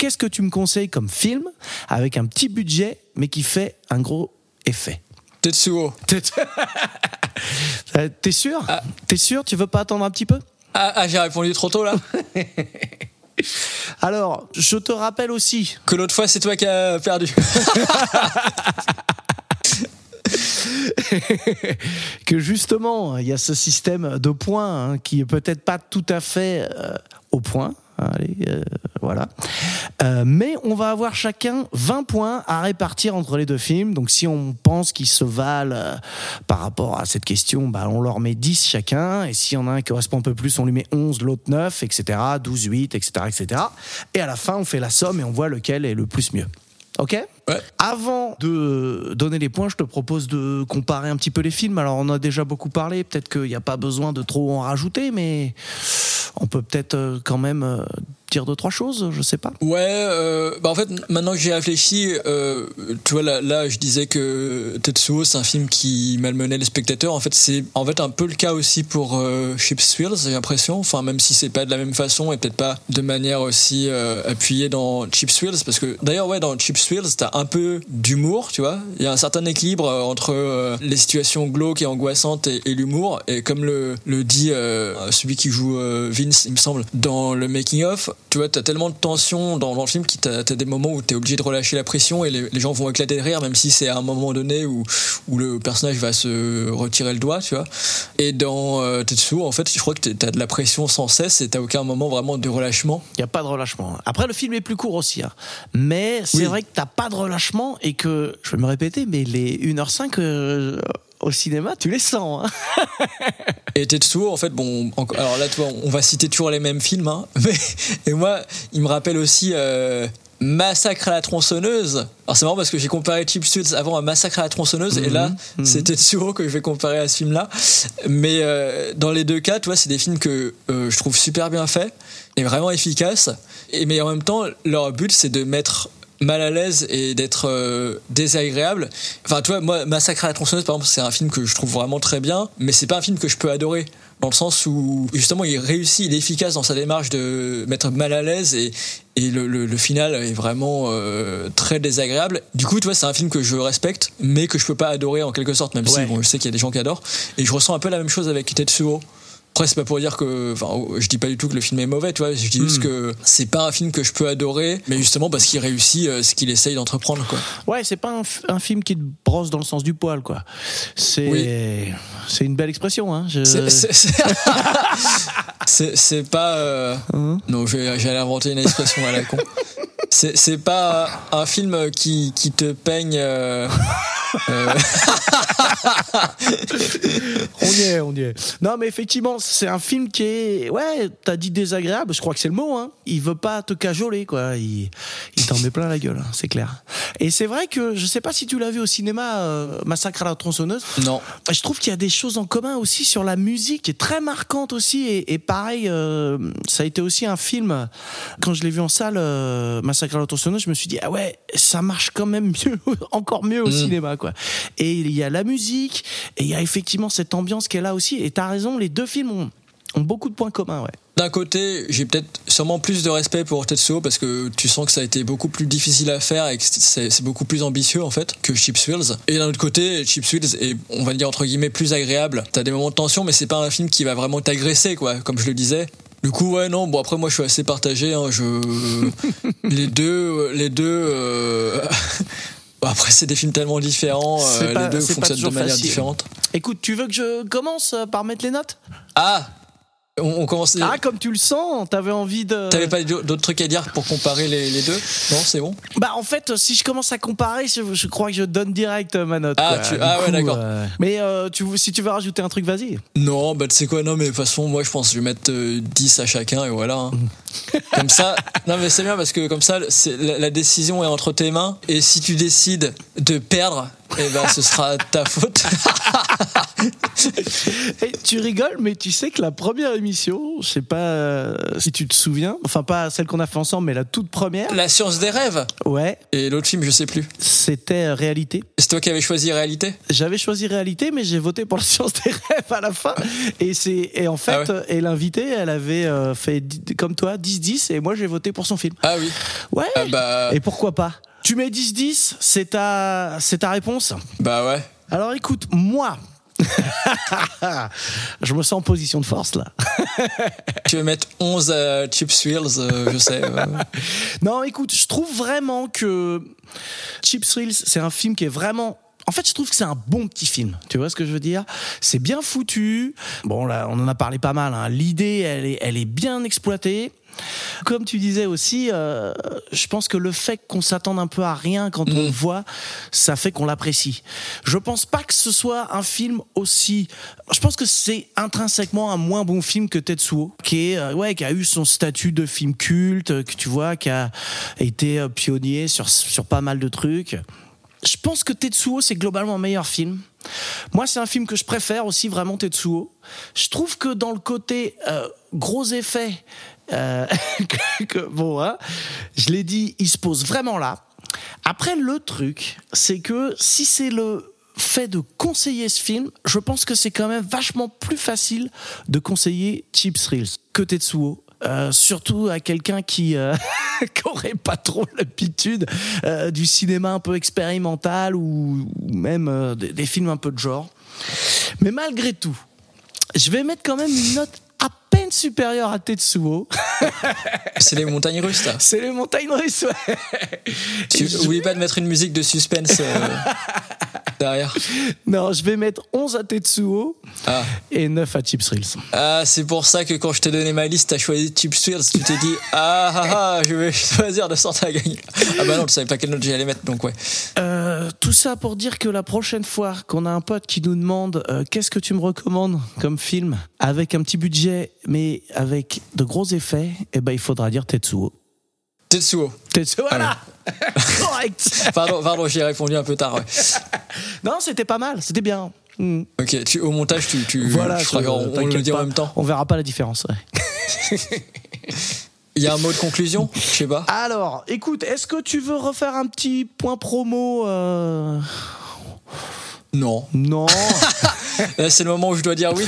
qu'est-ce que tu me conseilles comme film avec un petit budget mais qui fait un gros effet. Tetsuo. T'es Euh, T'es sûr T'es sûr Tu veux pas attendre un petit peu? Ah, ah, j'ai répondu trop tôt là Alors, je te rappelle aussi Que l'autre fois, c'est toi qui as perdu. que justement, il y a ce système de points hein, qui est peut-être pas tout à fait euh, au point. Allez, euh, voilà. Euh, mais on va avoir chacun 20 points à répartir entre les deux films. Donc si on pense qu'ils se valent euh, par rapport à cette question, bah, on leur met 10 chacun. Et s'il y en a un qui correspond un peu plus, on lui met 11, l'autre 9, etc. 12, 8, etc., etc. Et à la fin, on fait la somme et on voit lequel est le plus mieux. Ok? Ouais. Avant de donner les points, je te propose de comparer un petit peu les films. Alors, on a déjà beaucoup parlé, peut-être qu'il n'y a pas besoin de trop en rajouter, mais on peut peut-être euh, quand même dire deux, trois choses, je sais pas. Ouais, euh, bah en fait, maintenant que j'ai réfléchi, euh, tu vois, là, je disais que Tetsuo, c'est un film qui malmenait les spectateurs. En fait, c'est en fait un peu le cas aussi pour euh, Wheels, j'ai l'impression. Enfin, même si c'est pas de la même façon et peut-être pas de manière aussi euh, appuyée dans Chips Wheels, parce que d'ailleurs, ouais, dans Chips Wheels, t'as un peu d'humour, tu vois. Il y a un certain équilibre entre les situations glauques et angoissantes et, l'humour. Et comme le, le dit celui qui joue Vince, il me semble, dans le making of, tu vois, t'as tellement de tension dans, dans le film que t'as as des moments où t'es obligé de relâcher la pression et les, les gens vont éclater de rire, même si c'est à un moment donné où, où le personnage va se retirer le doigt, tu vois. Et dans euh, Tetsuo, en fait, je crois que t'as de la pression sans cesse et t'as aucun moment vraiment de relâchement. Il n'y a pas de relâchement. Après, le film est plus court aussi. hein. Mais c'est Oui. vrai que t'as pas de relâchement et que, je vais me répéter, mais les 1h05 euh, au cinéma, tu les sens. hein. Et Tetsuo, en fait, bon, en- alors là, tu vois, on va citer toujours les mêmes films, hein, mais et moi, il me rappelle aussi euh, Massacre à la tronçonneuse. Alors c'est marrant parce que j'ai comparé Cheap Suits avant à Massacre à la tronçonneuse, et là, c'est Tetsuo que je vais comparer à ce film-là. Mais euh, dans les deux cas, tu vois, c'est des films que euh, je trouve super bien faits et vraiment efficaces. Et mais en même temps, leur but, c'est de mettre mal à l'aise et d'être euh, désagréable. Enfin, tu vois, moi, Massacre à la tronçonneuse, par exemple, c'est un film que je trouve vraiment très bien, mais c'est pas un film que je peux adorer. Dans le sens où, justement, il réussit, il est efficace dans sa démarche de mettre mal à l'aise et, et le, le- le final est vraiment euh, très désagréable. Du coup, tu vois, c'est un film que je respecte, mais que je peux pas adorer en quelque sorte, même Ouais. si bon, je sais qu'il y a des gens qui adorent. Et je ressens un peu la même chose avec Tetsuo. Après, c'est pas pour dire que, enfin, je dis pas du tout que le film est mauvais, tu vois. Je dis juste Hmm. que c'est pas un film que je peux adorer, mais justement parce qu'il réussit euh, ce qu'il essaye d'entreprendre, quoi. Ouais, c'est pas un, film qui te brosse dans le sens du poil, quoi. C'est Oui. c'est une belle expression, hein. Je- C'est- pas. euh, Hein? non, j'allais inventer une expression à la con. C'est c'est pas un film qui, qui te peigne. euh, euh, On y est, on y est. Non, mais effectivement, c'est un film qui est, ouais, t'as dit désagréable, je crois que c'est le mot, hein. Il veut pas te cajoler, quoi. Il, il t'en met plein la gueule, hein, c'est clair. Et c'est vrai que, je sais pas si tu l'as vu au cinéma, euh, Massacre à la tronçonneuse. non. Je trouve qu'il y a des choses en commun aussi sur la musique, qui est très marquante aussi. Et, et pareil, euh, ça a été aussi un film. Quand je l'ai vu en salle, euh, Massacre à je me suis dit ah ouais, ça marche quand même mieux, encore mieux au Mm. cinéma quoi. Et il y a la musique, et il y a effectivement cette ambiance qui est là aussi. Et t'as raison, les deux films ont, ont beaucoup de points communs, ouais. D'un côté, j'ai peut-être sûrement plus de respect pour Tetsuo parce que tu sens que ça a été beaucoup plus difficile à faire et que c'est c'est beaucoup plus ambitieux en fait que Chips Wheels. Et d'un autre côté, Chips Wheels est, on va dire entre guillemets, plus agréable. T'as des moments de tension, mais c'est pas un film qui va vraiment t'agresser, quoi, comme je le disais. Du coup, ouais, non, bon, après, moi, je suis assez partagé. Hein, je... les deux, les deux. euh, bon, Après, c'est des films tellement différents. euh, pas- les deux fonctionnent de manière facile. différente. Écoute, tu veux que je commence euh, par mettre les notes? Ah On, on commence. Ah, comme tu le sens, t'avais envie de. T'avais pas d'autres trucs à dire pour comparer les, les deux Non, c'est bon Bah en fait, si je commence à comparer, je, je crois que je donne direct euh, ma note. Ah, quoi. tu- ah ouais, d'accord. euh, Mais euh, tu, si tu veux rajouter un truc, vas-y. Non, bah tu sais quoi, non, mais de toute façon, moi je pense que je vais mettre euh, 10 à chacun et voilà. hein. comme ça, non, mais c'est bien parce que comme ça, la décision est entre tes mains et si tu décides de perdre, eh ben ce sera ta faute. Et tu rigoles, mais tu sais que la première émission, je sais pas euh, si tu te souviens, enfin pas celle qu'on a fait ensemble, mais la toute première, la science des rêves ouais, et l'autre film, je sais plus. c'était euh, réalité. C'est toi qui avais choisi réalité? J'avais choisi réalité, mais j'ai voté pour la science des rêves à la fin. Et c'est et en fait, Ah ouais. et l'invité, elle avait euh, fait comme toi 10-10 et moi j'ai voté pour son film. Ah oui. Ouais. Ah bah, Et pourquoi pas? Tu mets 10-10, c'est ta, c'est ta réponse? Bah ouais. Alors écoute, moi, je me sens en position de force là. Tu veux mettre 11 à Chips Wheels, euh, je sais. euh. Non, écoute, je trouve vraiment que Cheap Thrills, c'est un film qui est vraiment. En fait, je trouve que c'est un bon petit film. Tu vois ce que je veux dire? C'est bien foutu. Bon, là, on en a parlé pas mal. hein. L'idée, elle est, elle est bien exploitée. Comme tu disais aussi, euh, je pense que le fait qu'on s'attende un peu à rien quand on le voit, ça fait qu'on l'apprécie. Je pense pas que ce soit un film aussi. Je pense que c'est intrinsèquement un moins bon film que Tetsuo, qui est euh, ouais, qui a eu son statut de film culte, que tu vois, qui a été euh, pionnier sur sur pas mal de trucs. Je pense que Tetsuo, c'est globalement un meilleur film. Moi, c'est un film que je préfère aussi, vraiment, Tetsuo. Je trouve que dans le côté euh, gros effet, euh, que, bon, hein, je l'ai dit, il se pose vraiment là. Après, le truc, c'est que si c'est le fait de conseiller ce film, je pense que c'est quand même vachement plus facile de conseiller Cheap Thrills que Tetsuo. Euh, surtout à quelqu'un qui euh, qui aurait pas trop l'habitude euh, du cinéma un peu expérimental ou, même euh, des, des films un peu de genre. Mais malgré tout, je vais mettre quand même une note à peine supérieure à Tetsuo. C'est les montagnes russes. C'est les montagnes russes, ouais. Tu je- oublies pas de mettre une musique de suspense euh, derrière. Non, je vais mettre 11 à Tetsuo Ah. et 9 à Chip Thrills. Ah, c'est pour ça que quand je t'ai donné ma liste, t'as choisi Chip Thrills. Tu t'es dit, ah, ah, ah, je vais choisir de sortir à gagner. Ah bah non, tu savais pas quelle note j'allais mettre, donc ouais. Euh, tout ça pour dire que la prochaine fois qu'on a un pote qui nous demande euh, qu'est-ce que tu me recommandes comme film avec un petit budget mais avec de gros effets, eh ben il faudra dire Tetsuo. Tetsuo. Tetsuo, voilà. Correct. Pardon, pardon, j'ai répondu un peu tard. ouais. Non, c'était pas mal, c'était bien. Hmm. Ok, tu, au montage, tu, tu Voilà, crois qu'on on le dit en même temps. On verra pas la différence. ouais. Il y a un mot de conclusion Je sais pas. Alors, écoute, est-ce que tu veux refaire un petit point promo euh, Non. Non. Là, c'est le moment où je dois dire oui.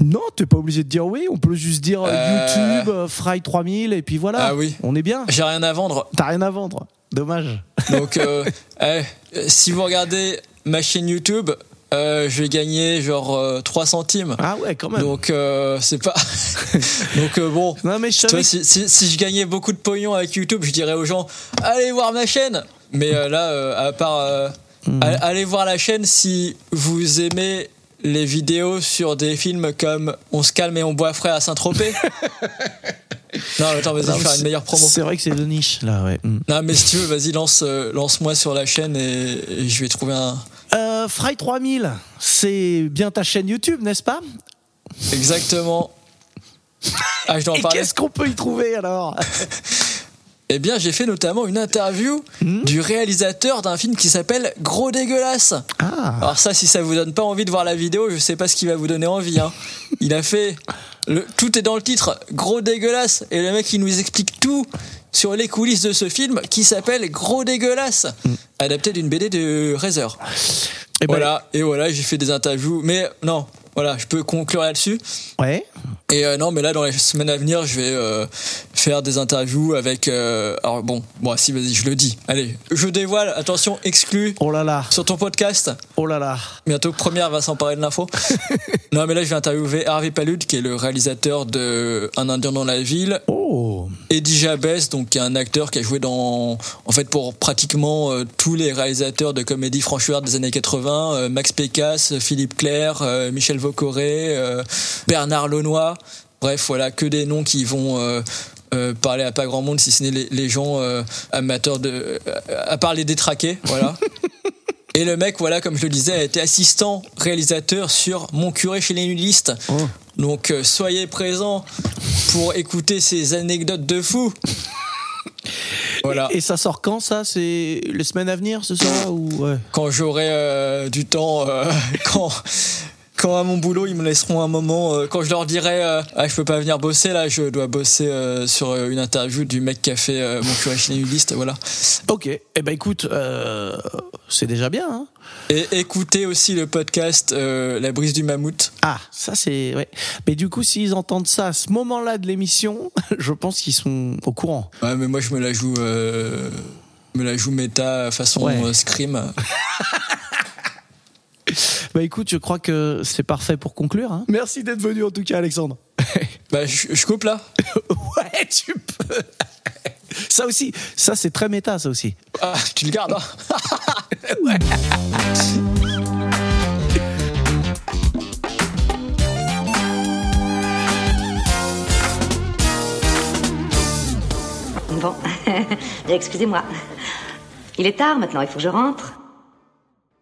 Non, t'es pas obligé de dire oui. On peut juste dire euh, Euh. YouTube, euh, Fry 3000 et puis voilà. Ah oui. On est bien. J'ai rien à vendre. T'as rien à vendre. Dommage. Donc, euh, eh, si vous regardez ma chaîne YouTube, euh, je vais gagner genre euh, 3 centimes. Ah ouais, quand même. Donc euh, c'est pas. Donc euh, bon. non mais je vois, si, si, si je gagnais beaucoup de pognon avec YouTube, je dirais aux gens allez voir ma chaîne. Mais euh, là, euh, à part euh, Hmm. all- allez voir la chaîne si vous aimez les vidéos sur des films comme On se calme et on boit frais à Saint-Tropez. non, attends, vas-y, faire une meilleure promo. C'est vrai que c'est de niche là, ouais. Mm. Non, mais si tu veux, vas-y, lance, euh, lance-moi sur la chaîne et, et je vais trouver un. Euh, Fry 3000, c'est bien ta chaîne YouTube, n'est-ce pas? Exactement. Ah, je dois en Et parler. qu'est-ce qu'on peut y trouver alors? Eh bien, j'ai fait notamment une interview Hmm du réalisateur d'un film qui s'appelle Gros dégueulasse. Ah, Alors ça, si ça vous donne pas envie de voir la vidéo, je sais pas ce qui va vous donner envie. Hein. Il a fait le, tout est dans le titre, Gros dégueulasse, et le mec il nous explique tout sur les coulisses de ce film qui s'appelle Gros dégueulasse, adapté d'une BD de Razer. Eh ben, Voilà, et voilà, j'ai fait des interviews, mais non, voilà, je peux conclure là-dessus. Ouais. Et euh, non, mais là, dans les semaines à venir, je vais euh, faire des interviews avec. euh, alors bon, bon, si, vas-y, je le dis. Allez, je dévoile. Attention, exclu Oh là là, sur ton podcast. oh là là. Bientôt, première va s'emparer de l'info. non, mais là, je vais interviewer Harvey Palud, qui est le réalisateur de Un Indien dans la ville. Oh, Eddie Jabez, donc qui est un acteur qui a joué dans, en fait, pour pratiquement tous les réalisateurs de comédie franchouillarde des années 80, euh, Max Pécasse, Philippe Clair, euh, Michel Vaucoré, euh, Bernard Launois. Bref, voilà, que des noms qui vont euh, euh, parler à pas grand monde, si ce n'est les, les gens euh, amateurs de, euh, à part les détraqués, voilà. Et le mec, voilà, comme je le disais, a été assistant réalisateur sur Mon curé chez les nudistes. Oh. Donc soyez présents pour écouter ces anecdotes de fou. Voilà. Et ça sort quand ça? C'est les semaines à venir, ce soir ou ouais? Quand j'aurai du temps, quand quand à mon boulot ils me laisseront un moment, euh, quand je leur dirai euh, ah je peux pas venir bosser là, je dois bosser euh, sur euh, une interview du mec qui a fait Mon curé nudistes, voilà. Ok. Eh ben écoute, c'est déjà bien. Hein Et écoutez aussi le podcast La brise du mammouth. ah, ça c'est ouais. Mais du coup, s'ils entendent ça à ce moment-là de l'émission, je pense qu'ils sont au courant. Ouais, mais moi je me la joue, me la joue méta façon Ouais. scream. Bah écoute, je crois que c'est parfait pour conclure. Hein. Merci d'être venu en tout cas, Alexandre. Bah je, je coupe là. ouais, tu peux. Ça aussi, ça c'est très méta, ça aussi. Ah, tu le gardes. Hein Bon, excusez-moi. Il est tard maintenant, il faut que je rentre.